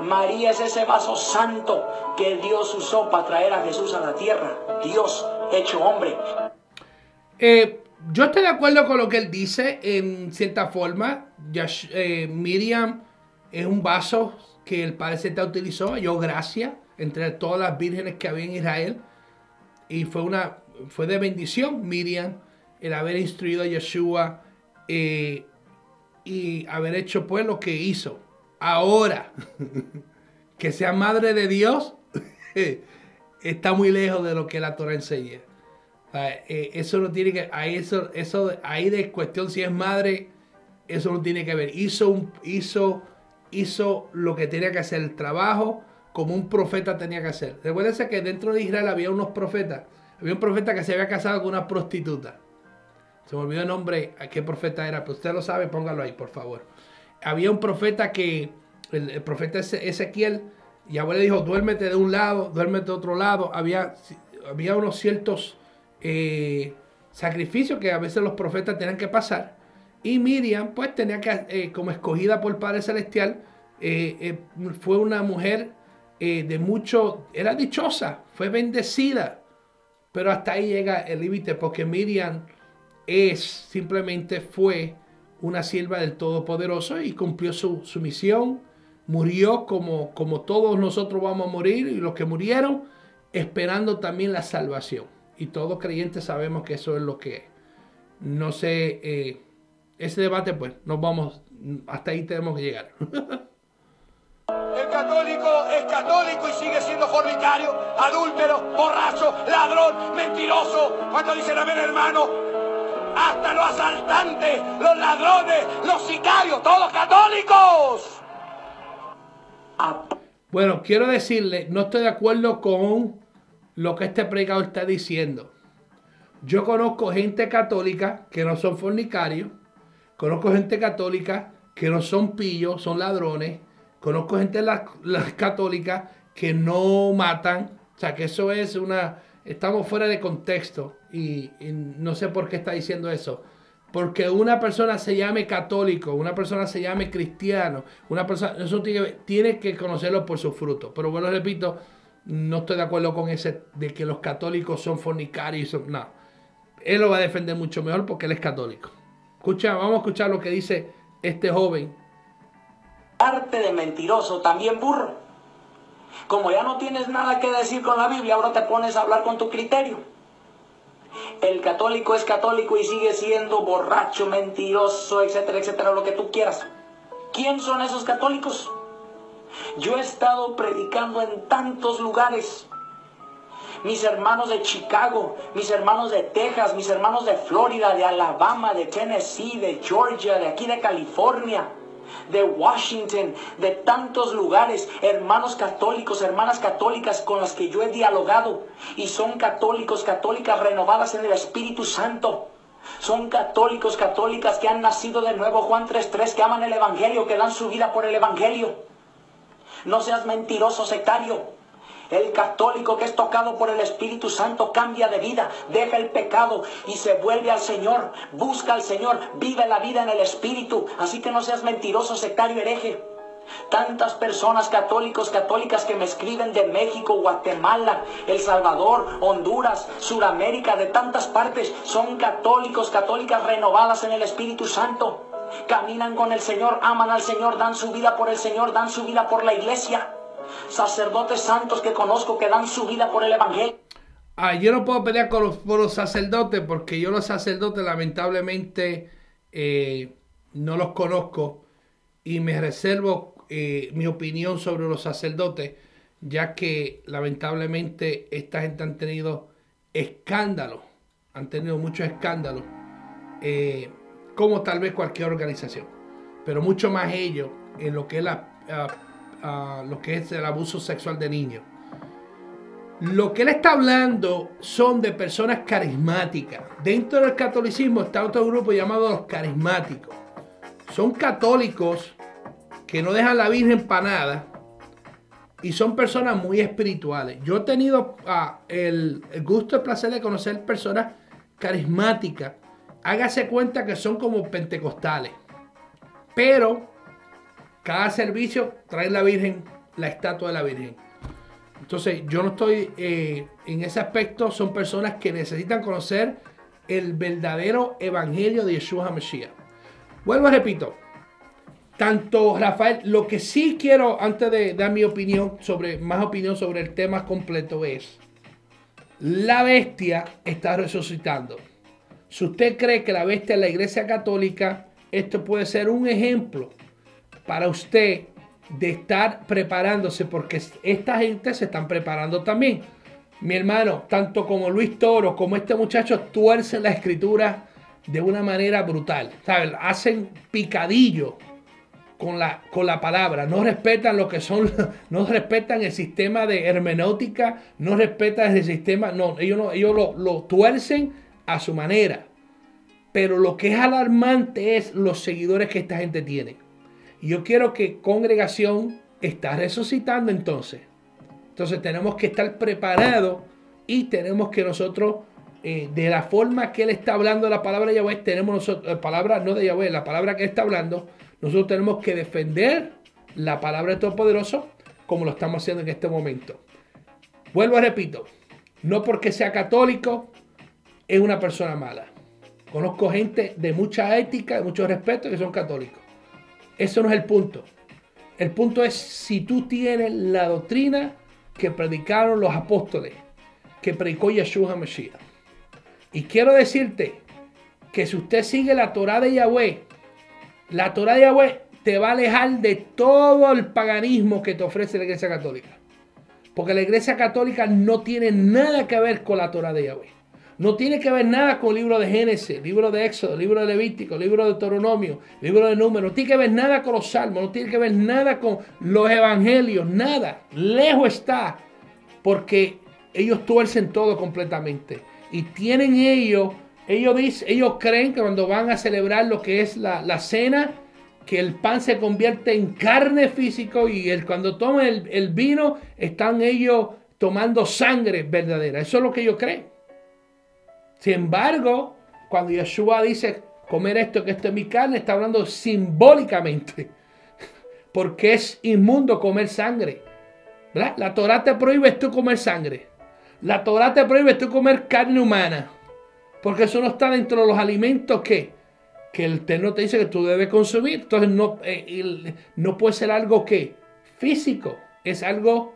Speaker 2: María es ese vaso santo que Dios usó para traer a Jesús a la tierra. Dios hecho hombre.
Speaker 1: Eh, yo estoy de acuerdo con lo que él dice en cierta forma. Eh, Miriam es un vaso que el Padre se utilizó, yo gracia, entre todas las vírgenes que había en Israel. Y fue, una, fue de bendición Miriam el haber instruido a Yeshua eh, y haber hecho pues lo que hizo. Ahora, que sea madre de Dios, está muy lejos de lo que la Torah enseña. Eh, eso no tiene que, ahí, eso, eso, ahí de cuestión si es madre, eso no tiene que ver. Hizo, un, hizo, hizo lo que tenía que hacer, el trabajo como un profeta tenía que hacer. Recuérdense que dentro de Israel había unos profetas. Había un profeta que se había casado con una prostituta. Se me olvidó el nombre, a qué profeta era, pero usted lo sabe, póngalo ahí, por favor. Había un profeta que, el, profeta Ezequiel, y abuela dijo, duérmete de un lado, duérmete de otro lado. Había, había unos ciertos eh, sacrificios que a veces los profetas tenían que pasar. Y Miriam, pues tenía que, eh, como escogida por el Padre Celestial, eh, fue una mujer de mucho, era dichosa, fue bendecida. Pero hasta ahí llega el límite, porque Miriam es, simplemente fue una sierva del Todopoderoso y cumplió su, su misión. Murió como, como todos nosotros vamos a morir y los que murieron, esperando también la salvación y todos creyentes sabemos que eso es lo que no sé, eh, ese debate pues nos vamos, hasta ahí tenemos que llegar.
Speaker 3: El católico es católico y sigue siendo fornicario, adúltero, borracho, ladrón, mentiroso. Cuando dicen hermano, hasta los asaltantes, los ladrones, los sicarios, todos católicos.
Speaker 1: Bueno, quiero decirle, no estoy de acuerdo con lo que este predicador está diciendo. Yo conozco gente católica que no son fornicarios, conozco gente católica que no son pillos, son ladrones, conozco gente las, católicas que no matan, o sea que eso es una, estamos fuera de contexto y, no sé por qué está diciendo eso. Porque una persona se llame católico, una persona se llame cristiano, una persona, eso tiene, tiene que conocerlo por su fruto. Pero bueno, repito, no estoy de acuerdo con ese de que los católicos son fornicarios. No, él lo va a defender mucho mejor porque él es católico. Escucha, vamos a escuchar lo que dice este joven.
Speaker 2: Arte de mentiroso, también burro. Como ya no tienes nada que decir con la Biblia, ahora te pones a hablar con tu criterio. El católico es católico y sigue siendo borracho, mentiroso, etcétera, etcétera, lo que tú quieras. ¿Quién son esos católicos? Yo he estado predicando en tantos lugares. Mis hermanos de Chicago, mis hermanos de Texas, mis hermanos de Florida, de Alabama, de Tennessee, de Georgia, de aquí de California, de Washington, de tantos lugares, hermanos católicos, hermanas católicas con las que yo he dialogado y son católicos, católicas renovadas en el Espíritu Santo. Son católicos, católicas que han nacido de nuevo, Juan 3.3, que aman el Evangelio, que dan su vida por el Evangelio. No seas mentiroso, sectario. El católico que es tocado por el Espíritu Santo cambia de vida, deja el pecado y se vuelve al Señor, busca al Señor, vive la vida en el Espíritu. Así que no seas mentiroso, sectario hereje. Tantas personas católicos, católicas que me escriben de México, Guatemala, El Salvador, Honduras, Sudamérica, de tantas partes, son católicos, católicas renovadas en el Espíritu Santo caminan con el Señor, aman al Señor, dan su vida por el Señor, dan su vida por la iglesia. Sacerdotes santos que conozco que dan su vida por el Evangelio.
Speaker 1: Ah, yo no puedo pelear con los, por los sacerdotes porque yo los sacerdotes lamentablemente eh, no los conozco y me reservo eh, mi opinión sobre los sacerdotes ya que lamentablemente esta gente han tenido escándalos, han tenido muchos escándalos. Eh, como tal vez cualquier organización, pero mucho más ellos en lo que es, la, ah, ah, lo que es el abuso sexual de niños. Lo que él está hablando son de personas carismáticas. Dentro del catolicismo está otro grupo llamado los carismáticos. Son católicos que no dejan la Virgen para nada y son personas muy espirituales. Yo he tenido ah, el, el gusto, el placer de conocer personas carismáticas hágase cuenta que son como pentecostales. Pero cada servicio trae la Virgen, la estatua de la Virgen. Entonces, yo no estoy eh, en ese aspecto. Son personas que necesitan conocer el verdadero evangelio de Yeshua HaMashiach. Vuelvo a repito. tanto Rafael, lo que sí quiero, antes de dar mi opinión sobre, más opinión sobre el tema completo es, la bestia está resucitando. Si usted cree que la bestia es la iglesia católica, esto puede ser un ejemplo para usted de estar preparándose, porque esta gente se están preparando también. Mi hermano, tanto como Luis Toro, como este muchacho, tuercen la escritura de una manera brutal. Hacen picadillo con la, con la palabra, no respetan lo que son, no respetan el sistema de hermenéutica, no respetan el sistema, no, ellos, no, ellos lo, lo tuercen a su manera. Pero lo que es alarmante es los seguidores que esta gente tiene. Yo quiero que congregación está resucitando entonces. Entonces tenemos que estar preparados y tenemos que nosotros, eh, de la forma que Él está hablando la palabra de Yahweh, tenemos nosotros, la palabra no de Yahweh, la palabra que Él está hablando, nosotros tenemos que defender la palabra de Todopoderoso como lo estamos haciendo en este momento. Vuelvo a repito, no porque sea católico es una persona mala. Conozco gente de mucha ética, de mucho respeto que son católicos. Eso no es el punto. El punto es si tú tienes la doctrina que predicaron los apóstoles, que predicó Yeshua HaMashiach. Y quiero decirte que si usted sigue la Torah de Yahweh, la Torah de Yahweh te va a alejar de todo el paganismo que te ofrece la Iglesia Católica. Porque la Iglesia Católica no tiene nada que ver con la Torah de Yahweh. No tiene que ver nada con el libro de Génesis, libro de Éxodo, libro de Levítico, libro de Deuteronomio, libro de Números. No tiene que ver nada con los salmos, no tiene que ver nada con los evangelios, nada. Lejos está, porque ellos tuercen todo completamente. Y tienen ellos, ellos, ellos creen que cuando van a celebrar lo que es la, cena, que el pan se convierte en carne físico y el, cuando toman el, el vino, están ellos tomando sangre verdadera. Eso es lo que ellos creen. Sin embargo, cuando Yeshua dice comer esto, que esto es mi carne, está hablando simbólicamente. Porque es inmundo comer sangre. La Torah te prohíbe tú comer sangre. La Torah te prohíbe tú comer carne humana. Porque eso no está dentro de los alimentos que, que el Eterno te dice que tú debes consumir. Entonces no, eh, no puede ser algo que físico. Es algo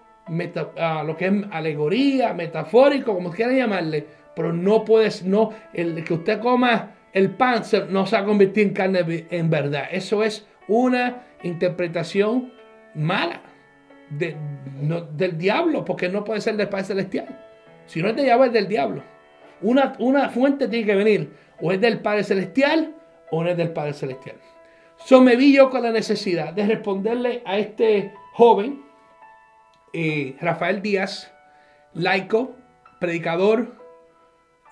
Speaker 1: ah, lo que es alegoría, metafórico, como quieran llamarle pero no puedes, no, el que usted coma el pan no se va a convertir en carne en verdad. Eso es una interpretación mala del diablo, porque no puede ser del Padre Celestial. Si no es de Yahweh, es del diablo. Una, una fuente tiene que venir, o es del Padre Celestial, o no es del Padre Celestial. So me vi yo con la necesidad de responderle a este joven, eh, Rafael Díaz, laico, predicador,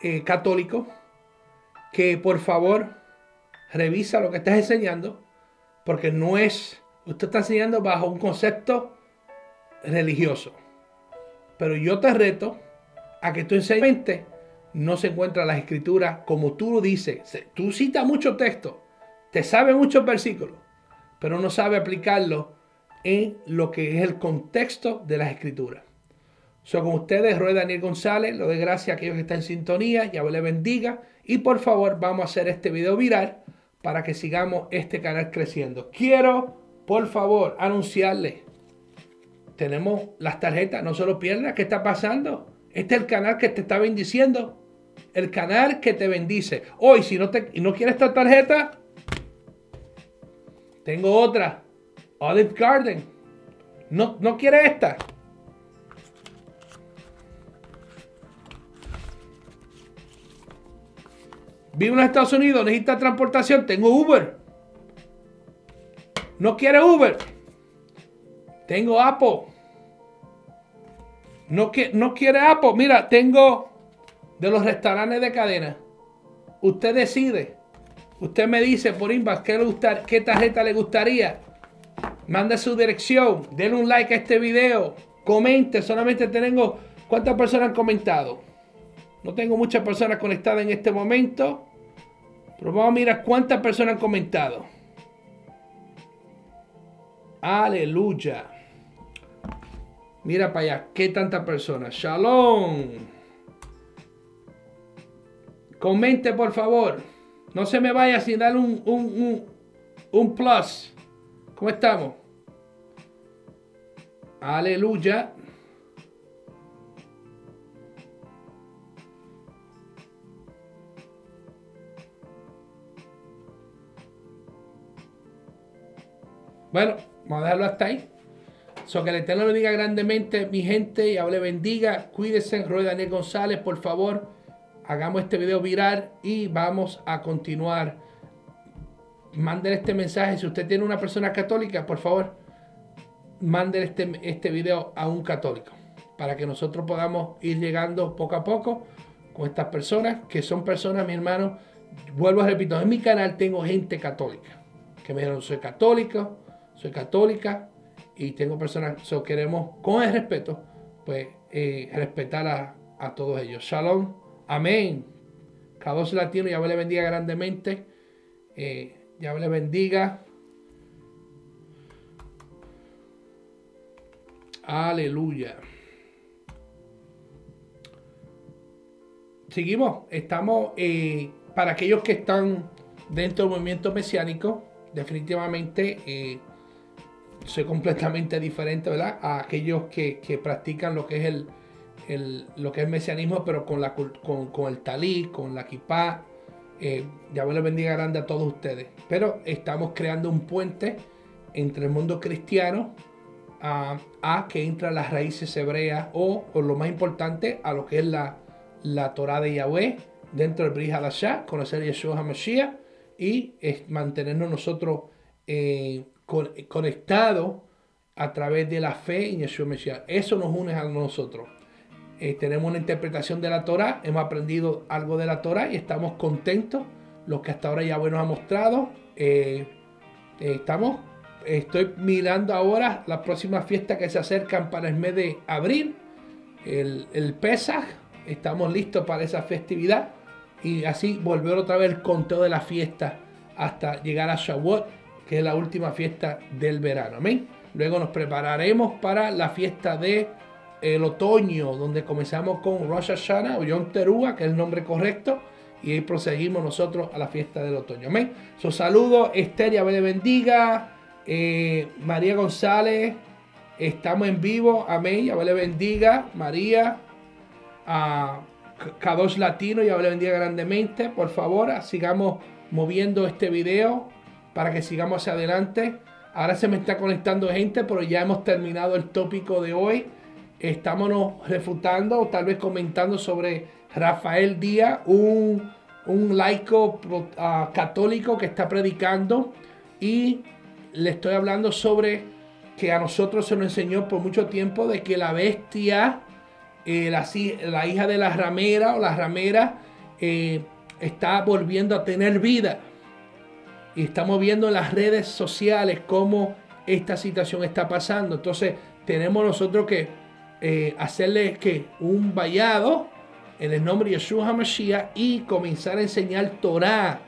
Speaker 1: eh, católico que por favor revisa lo que estás enseñando, porque no es, usted está enseñando bajo un concepto religioso. Pero yo te reto a que tú enseñes no se encuentra las escrituras como tú lo dices. Tú citas mucho texto, te sabe muchos versículos, pero no sabe aplicarlo en lo que es el contexto de las escrituras. Soy con ustedes, Roy Daniel González. Lo de gracias a aquellos que están en sintonía. Ya le bendiga. Y por favor, vamos a hacer este video viral para que sigamos este canal creciendo. Quiero, por favor, anunciarles. Tenemos las tarjetas, no se lo pierdas. ¿Qué está pasando? Este es el canal que te está bendiciendo. El canal que te bendice. Hoy, si no, te, no quieres esta tarjeta, tengo otra. Olive Garden. No, no quieres esta. Vivo en Estados Unidos, necesita transportación, tengo Uber. ¿No quiere Uber? Tengo Apple. No, no quiere Apple. Mira, tengo de los restaurantes de cadena. Usted decide. Usted me dice por inbox qué, qué tarjeta le gustaría. Manda su dirección. Denle un like a este video. Comente. Solamente tengo. ¿Cuántas personas han comentado? No tengo muchas personas conectadas en este momento. Pero vamos a mirar cuántas personas han comentado. Aleluya. Mira para allá, qué tantas personas. Shalom. Comente por favor. No se me vaya sin dar un, un, un, un plus. ¿Cómo estamos? Aleluya. Bueno, vamos a dejarlo hasta ahí. So que el Eterno le bendiga grandemente, mi gente, y hable bendiga. Cuídense, Roy Daniel González, por favor, hagamos este video viral y vamos a continuar. Manden este mensaje. Si usted tiene una persona católica, por favor, manden este, este video a un católico para que nosotros podamos ir llegando poco a poco con estas personas que son personas, mi hermano. Vuelvo a repetir, en mi canal tengo gente católica que me dijeron soy católico, soy católica y tengo personas, so queremos con el respeto, pues eh, respetar a, a, todos ellos. Shalom, amén. Cada dos latino, ya le bendiga grandemente. Eh, ya le bendiga. Aleluya. Seguimos, estamos eh, para aquellos que están dentro del movimiento mesiánico, definitivamente eh, soy completamente diferente, ¿verdad? A aquellos que, practican lo que es el, lo que es mesianismo, pero con, la, con, con el talí, con la kipá. Eh, ya me lo bendiga grande a todos ustedes. Pero estamos creando un puente entre el mundo cristiano a, a que entra las raíces hebreas o, o, lo más importante, a lo que es la, la Torah de Yahweh dentro del Brit Hadashah, conocer a Yeshua HaMashiach y es mantenernos nosotros eh, conectado a través de la fe en Yeshua Mesías. Eso nos une a nosotros. Eh, tenemos una interpretación de la Torah, hemos aprendido algo de la Torah y estamos contentos. Lo que hasta ahora ya nos ha mostrado. Eh, eh, estamos, estoy mirando ahora las próximas fiestas que se acercan para el mes de abril. El, el Pesach, estamos listos para esa festividad. Y así volver otra vez el conteo de la fiesta hasta llegar a Shavuot que es la última fiesta del verano. Amén. Luego nos prepararemos para la fiesta de el otoño, donde comenzamos con Rosh Hashanah o Yom Teruah, que es el nombre correcto, y ahí proseguimos nosotros a la fiesta del otoño. Amén. Su saludo, Esther, le bendiga. Eh, María González, estamos en vivo. Amén. Ya le bendiga. María, a K2 Latino, ya le bendiga grandemente. Por favor, sigamos moviendo este video para que sigamos hacia adelante. Ahora se me está conectando gente, pero ya hemos terminado el tópico de hoy. Estamos refutando o tal vez comentando sobre Rafael Díaz, un, un laico uh, católico que está predicando y le estoy hablando sobre que a nosotros se nos enseñó por mucho tiempo de que la bestia, eh, la, la, hija de la ramera o la ramera, eh, está volviendo a tener vida. Y estamos viendo en las redes sociales cómo esta situación está pasando. Entonces tenemos nosotros que eh, hacerle que un vallado en el nombre de Yeshua HaMashiach y comenzar a enseñar Torah.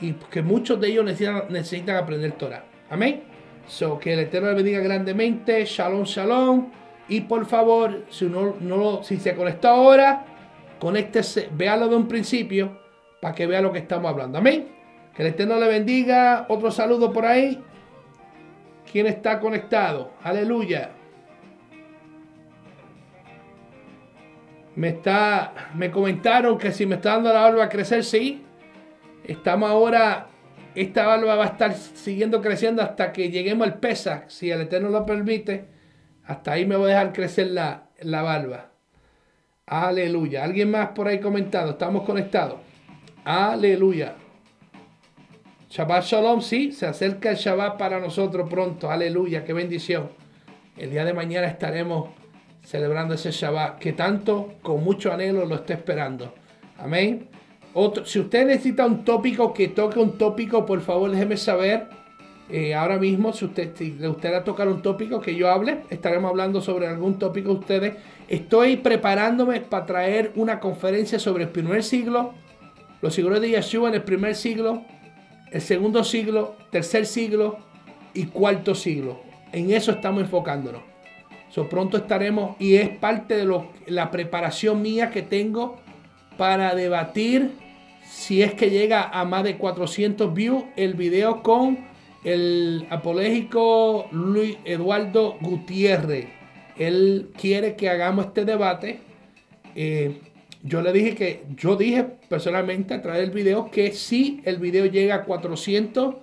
Speaker 1: Y que muchos de ellos necesitan, necesitan aprender Torah. Amén. So, que el Eterno le bendiga grandemente. Shalom, shalom. Y por favor, si, no, no, si se conectó ahora, conéctese, véalo de un principio para que vea lo que estamos hablando. Amén. Que el Eterno le bendiga. Otro saludo por ahí. ¿Quién está conectado? Aleluya. Me está, me comentaron que si me está dando la barba a crecer, sí. Estamos ahora, esta barba va a estar siguiendo creciendo hasta que lleguemos al pesa, si el Eterno lo permite. Hasta ahí me voy a dejar crecer la, la barba. Aleluya. ¿Alguien más por ahí comentado? Estamos conectados. Aleluya. Shabbat Shalom, sí, se acerca el Shabbat para nosotros pronto. Aleluya, qué bendición. El día de mañana estaremos celebrando ese Shabbat que tanto, con mucho anhelo, lo está esperando. Amén. Otro, si usted necesita un tópico, que toque un tópico, por favor déjeme saber. Eh, ahora mismo, si usted si le gustaría tocar un tópico que yo hable, estaremos hablando sobre algún tópico ustedes. Estoy preparándome para traer una conferencia sobre el primer siglo, los siglos de Yeshua en el primer siglo, el segundo siglo, tercer siglo y cuarto siglo. En eso estamos enfocándonos. So, pronto estaremos y es parte de lo, la preparación mía que tengo para debatir si es que llega a más de 400 views el video con el apológico Luis Eduardo Gutiérrez, él quiere que hagamos este debate. Eh, yo le dije que, yo dije personalmente a través del video que si el video llega a 400,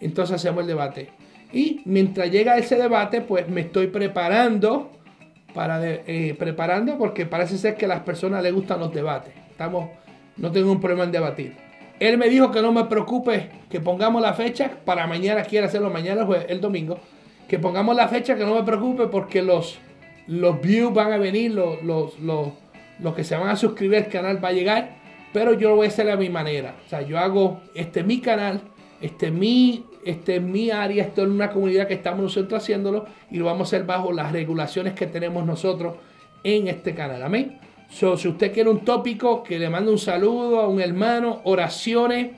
Speaker 1: entonces hacemos el debate. Y mientras llega ese debate, pues me estoy preparando para eh, preparando porque parece ser que a las personas les gustan los debates. Estamos, no tengo un problema en debatir. Él me dijo que no me preocupe, que pongamos la fecha para mañana, quiere hacerlo mañana, el domingo, que pongamos la fecha, que no me preocupe porque los, los views van a venir, los, los, los, los que se van a suscribir al canal va a llegar, pero yo lo voy a hacer a mi manera. O sea, yo hago este mi canal, este mi este es mi área, esto es una comunidad que estamos nosotros haciéndolo y lo vamos a hacer bajo las regulaciones que tenemos nosotros en este canal. Amén. si usted quiere un tópico, que le mande un saludo a un hermano, oraciones,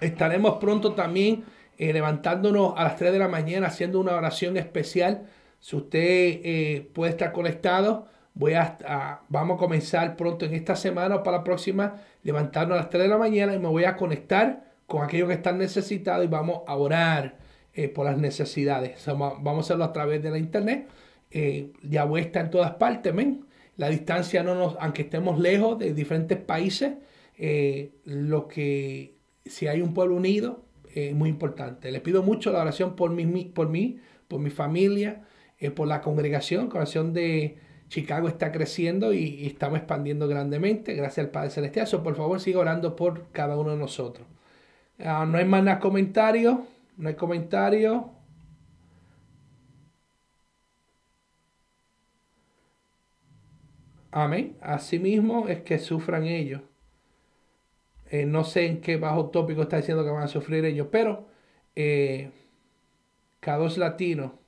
Speaker 1: estaremos pronto también eh, levantándonos a las 3 de la mañana haciendo una oración especial. Si usted eh, puede estar conectado, voy a, vamos a comenzar pronto en esta semana o para la próxima, levantarnos a las 3 de la mañana y me voy a conectar con aquellos que están necesitados y vamos a orar eh, por las necesidades. vamos a hacerlo a través de la internet. Eh, Yahweh está en todas partes. La distancia no nos, aunque estemos lejos de diferentes países, eh, lo que si hay un pueblo unido es muy importante. Les pido mucho la oración por mí, por mí, por mi familia, eh, por la congregación. La congregación de Chicago está creciendo y, estamos expandiendo grandemente. Gracias al Padre Celestial. So, por favor, siga orando por cada uno de nosotros. Ah, no hay más comentarios. No hay comentarios. Amén. Asimismo es que sufran ellos. Eh, no sé en qué bajo tópico está diciendo que van a sufrir ellos, pero eh, cada dos latino,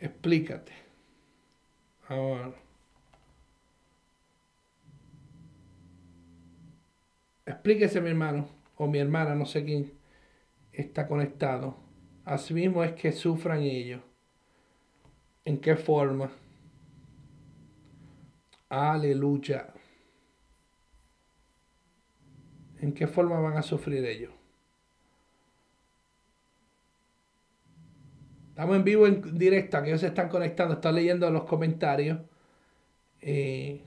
Speaker 1: explícate. Ahora. Explíquese, mi hermano o mi hermana, no sé quién está conectado. Asimismo es que sufran ellos. ¿En qué forma? Aleluya. ¿En qué forma van a sufrir ellos? Estamos en vivo, en directo, que ellos se están conectando, están leyendo los comentarios. Eh,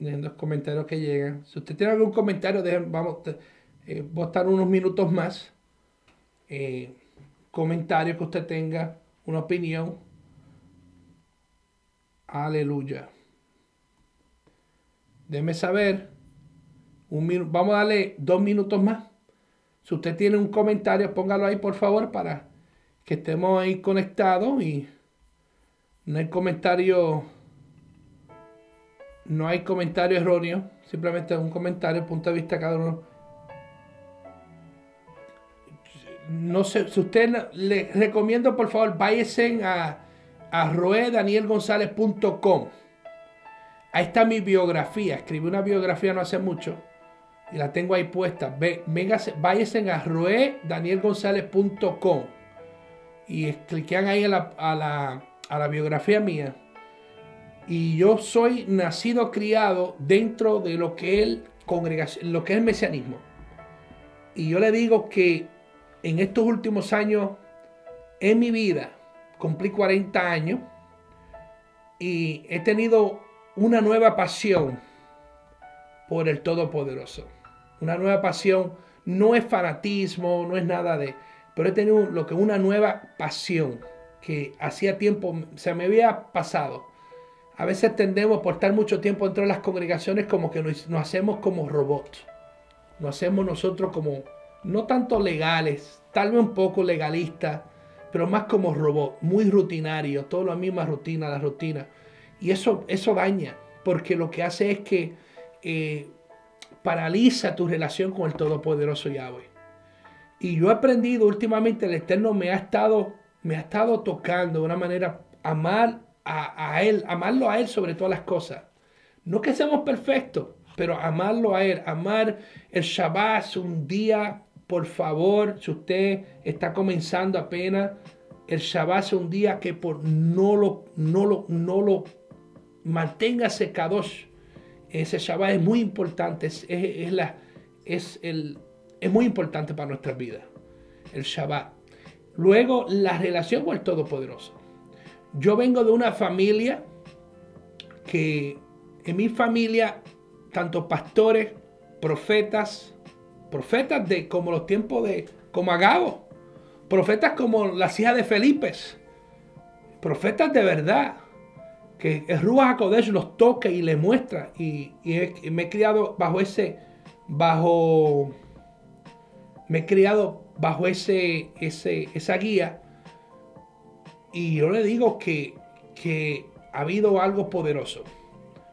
Speaker 1: en los comentarios que llegan. Si usted tiene algún comentario, dejen, vamos, eh, a estar unos minutos más. Eh, comentario que usted tenga, una opinión. Aleluya. Déjeme saber. Un vamos a darle dos minutos más. Si usted tiene un comentario, póngalo ahí por favor para que estemos ahí conectados y no hay comentario no hay comentario erróneo, simplemente un comentario, punto de vista cada uno. No sé, si usted le recomiendo, por favor, váyase a, a roedanielgonzalez.com. Ahí está mi biografía. Escribí una biografía no hace mucho y la tengo ahí puesta. Váyase a roedanielgonzalez.com y cliquean ahí a la, a la, a la biografía mía y yo soy nacido, criado dentro de lo que, es congregación, lo que es el mesianismo. Y yo le digo que en estos últimos años, en mi vida, cumplí 40 años y he tenido una nueva pasión por el Todopoderoso. Una nueva pasión, no es fanatismo, no es nada de, pero he tenido lo que una nueva pasión que hacía tiempo se me había pasado a veces tendemos por estar mucho tiempo dentro de las congregaciones como que nos, hacemos como robots. Nos hacemos nosotros como, no tanto legales, tal vez un poco legalistas, pero más como robots, muy rutinarios, todo la misma rutina, la rutina. Y eso, eso daña, porque lo que hace es que eh, paraliza tu relación con el Todopoderoso Yahweh. Y yo he aprendido últimamente, el Eterno me ha estado, me ha estado tocando de una manera amar a, Él, amarlo a Él sobre todas las cosas. No que seamos perfectos, pero amarlo a Él, amar el Shabbat un día, por favor, si usted está comenzando apenas, el Shabbat un día que por no lo, no lo, no lo mantenga secados. Ese Shabbat es muy importante, es, la, es el, es muy importante para nuestras vidas. El Shabbat. Luego, la relación con el Todopoderoso. Yo vengo de una familia que en mi familia, tanto pastores, profetas, profetas de como los tiempos de como Agabo, profetas como las hijas de Felipe, profetas de verdad, que el Ruach HaKodesh los toca y le muestra. Y, me he criado bajo ese, bajo, me he criado bajo ese, ese, esa guía. Y yo le digo que, que ha habido algo poderoso.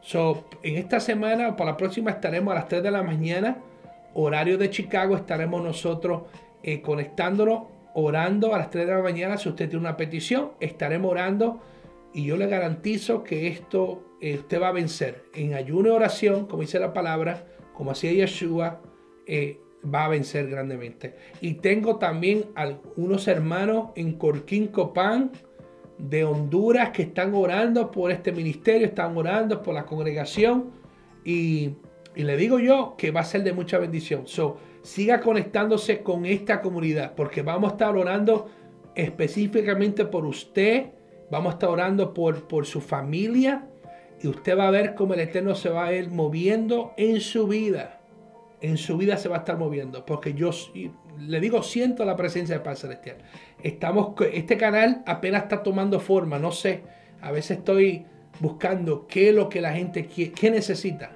Speaker 1: So, en esta semana para la próxima estaremos a las 3 de la mañana, horario de Chicago, estaremos nosotros eh, conectándonos, orando a las 3 de la mañana. Si usted tiene una petición, estaremos orando y yo le garantizo que esto eh, usted va a vencer. En ayuno y oración, como dice la palabra, como hacía Yeshua, eh, va a vencer grandemente. Y tengo también algunos hermanos en Corquín Copán de Honduras que están orando por este ministerio, están orando por la congregación. Y, le digo yo que va a ser de mucha bendición. So, siga conectándose con esta comunidad porque vamos a estar orando específicamente por usted Vamos a estar orando por, por su familia y usted va a ver cómo el Eterno se va a ir moviendo en su vida. En su vida se va a estar moviendo. Porque yo le digo, siento la presencia del Padre Celestial. Estamos, este canal apenas está tomando forma. No sé. A veces estoy buscando qué es lo que la gente quiere, necesita.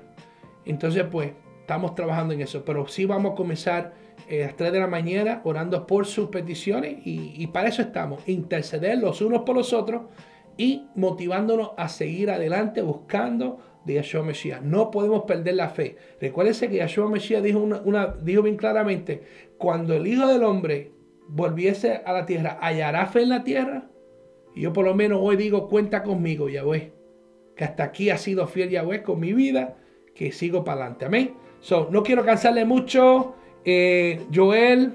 Speaker 1: Entonces, pues, estamos trabajando en eso. Pero sí vamos a comenzar eh, a las 3 de la mañana orando por sus peticiones y, para eso estamos, interceder los unos por los otros y motivándonos a seguir adelante buscando de Yahshua Mesías. No podemos perder la fe. Recuérdense que Yahshua Mesías dijo, una, dijo bien claramente, cuando el Hijo del Hombre volviese a la tierra, ¿hallará fe en la tierra? Y yo por lo menos hoy digo, cuenta conmigo, Yahweh. Que hasta aquí ha sido fiel Yahweh con mi vida, que sigo para adelante. Amén. So, no quiero cansarle mucho. Eh, Joel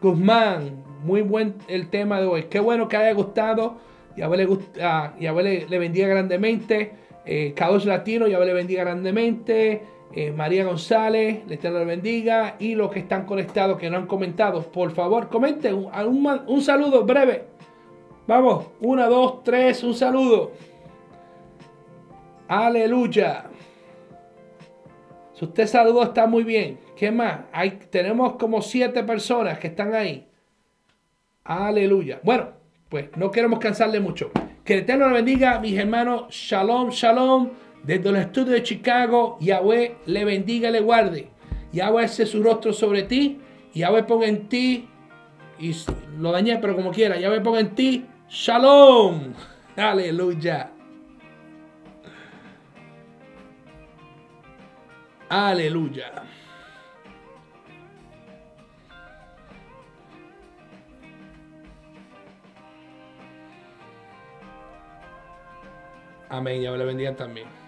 Speaker 1: Guzmán, muy buen el tema de hoy. Qué bueno que haya gustado. Yahweh le, gusta, le, le bendiga grandemente. Eh, Latino, Yahweh le bendiga grandemente. Eh, María González, le le bendiga. Y los que están conectados, que no han comentado, por favor, comenten un, un saludo breve. Vamos, una, dos, tres, un saludo. Aleluya. Si usted saludó, está muy bien. ¿Qué más? Hay, tenemos como siete personas que están ahí. Aleluya. Bueno, pues no queremos cansarle mucho. Que el Eterno le bendiga, mis hermanos. Shalom, shalom. Desde los estudios de Chicago, Yahweh le bendiga y le guarde. Yahweh hace su rostro sobre ti. Yahweh ponga en ti. Y lo dañé, pero como quiera. Yahweh ponga en ti. Shalom. Aleluya. Aleluya. Amén. Ya le bendiga también.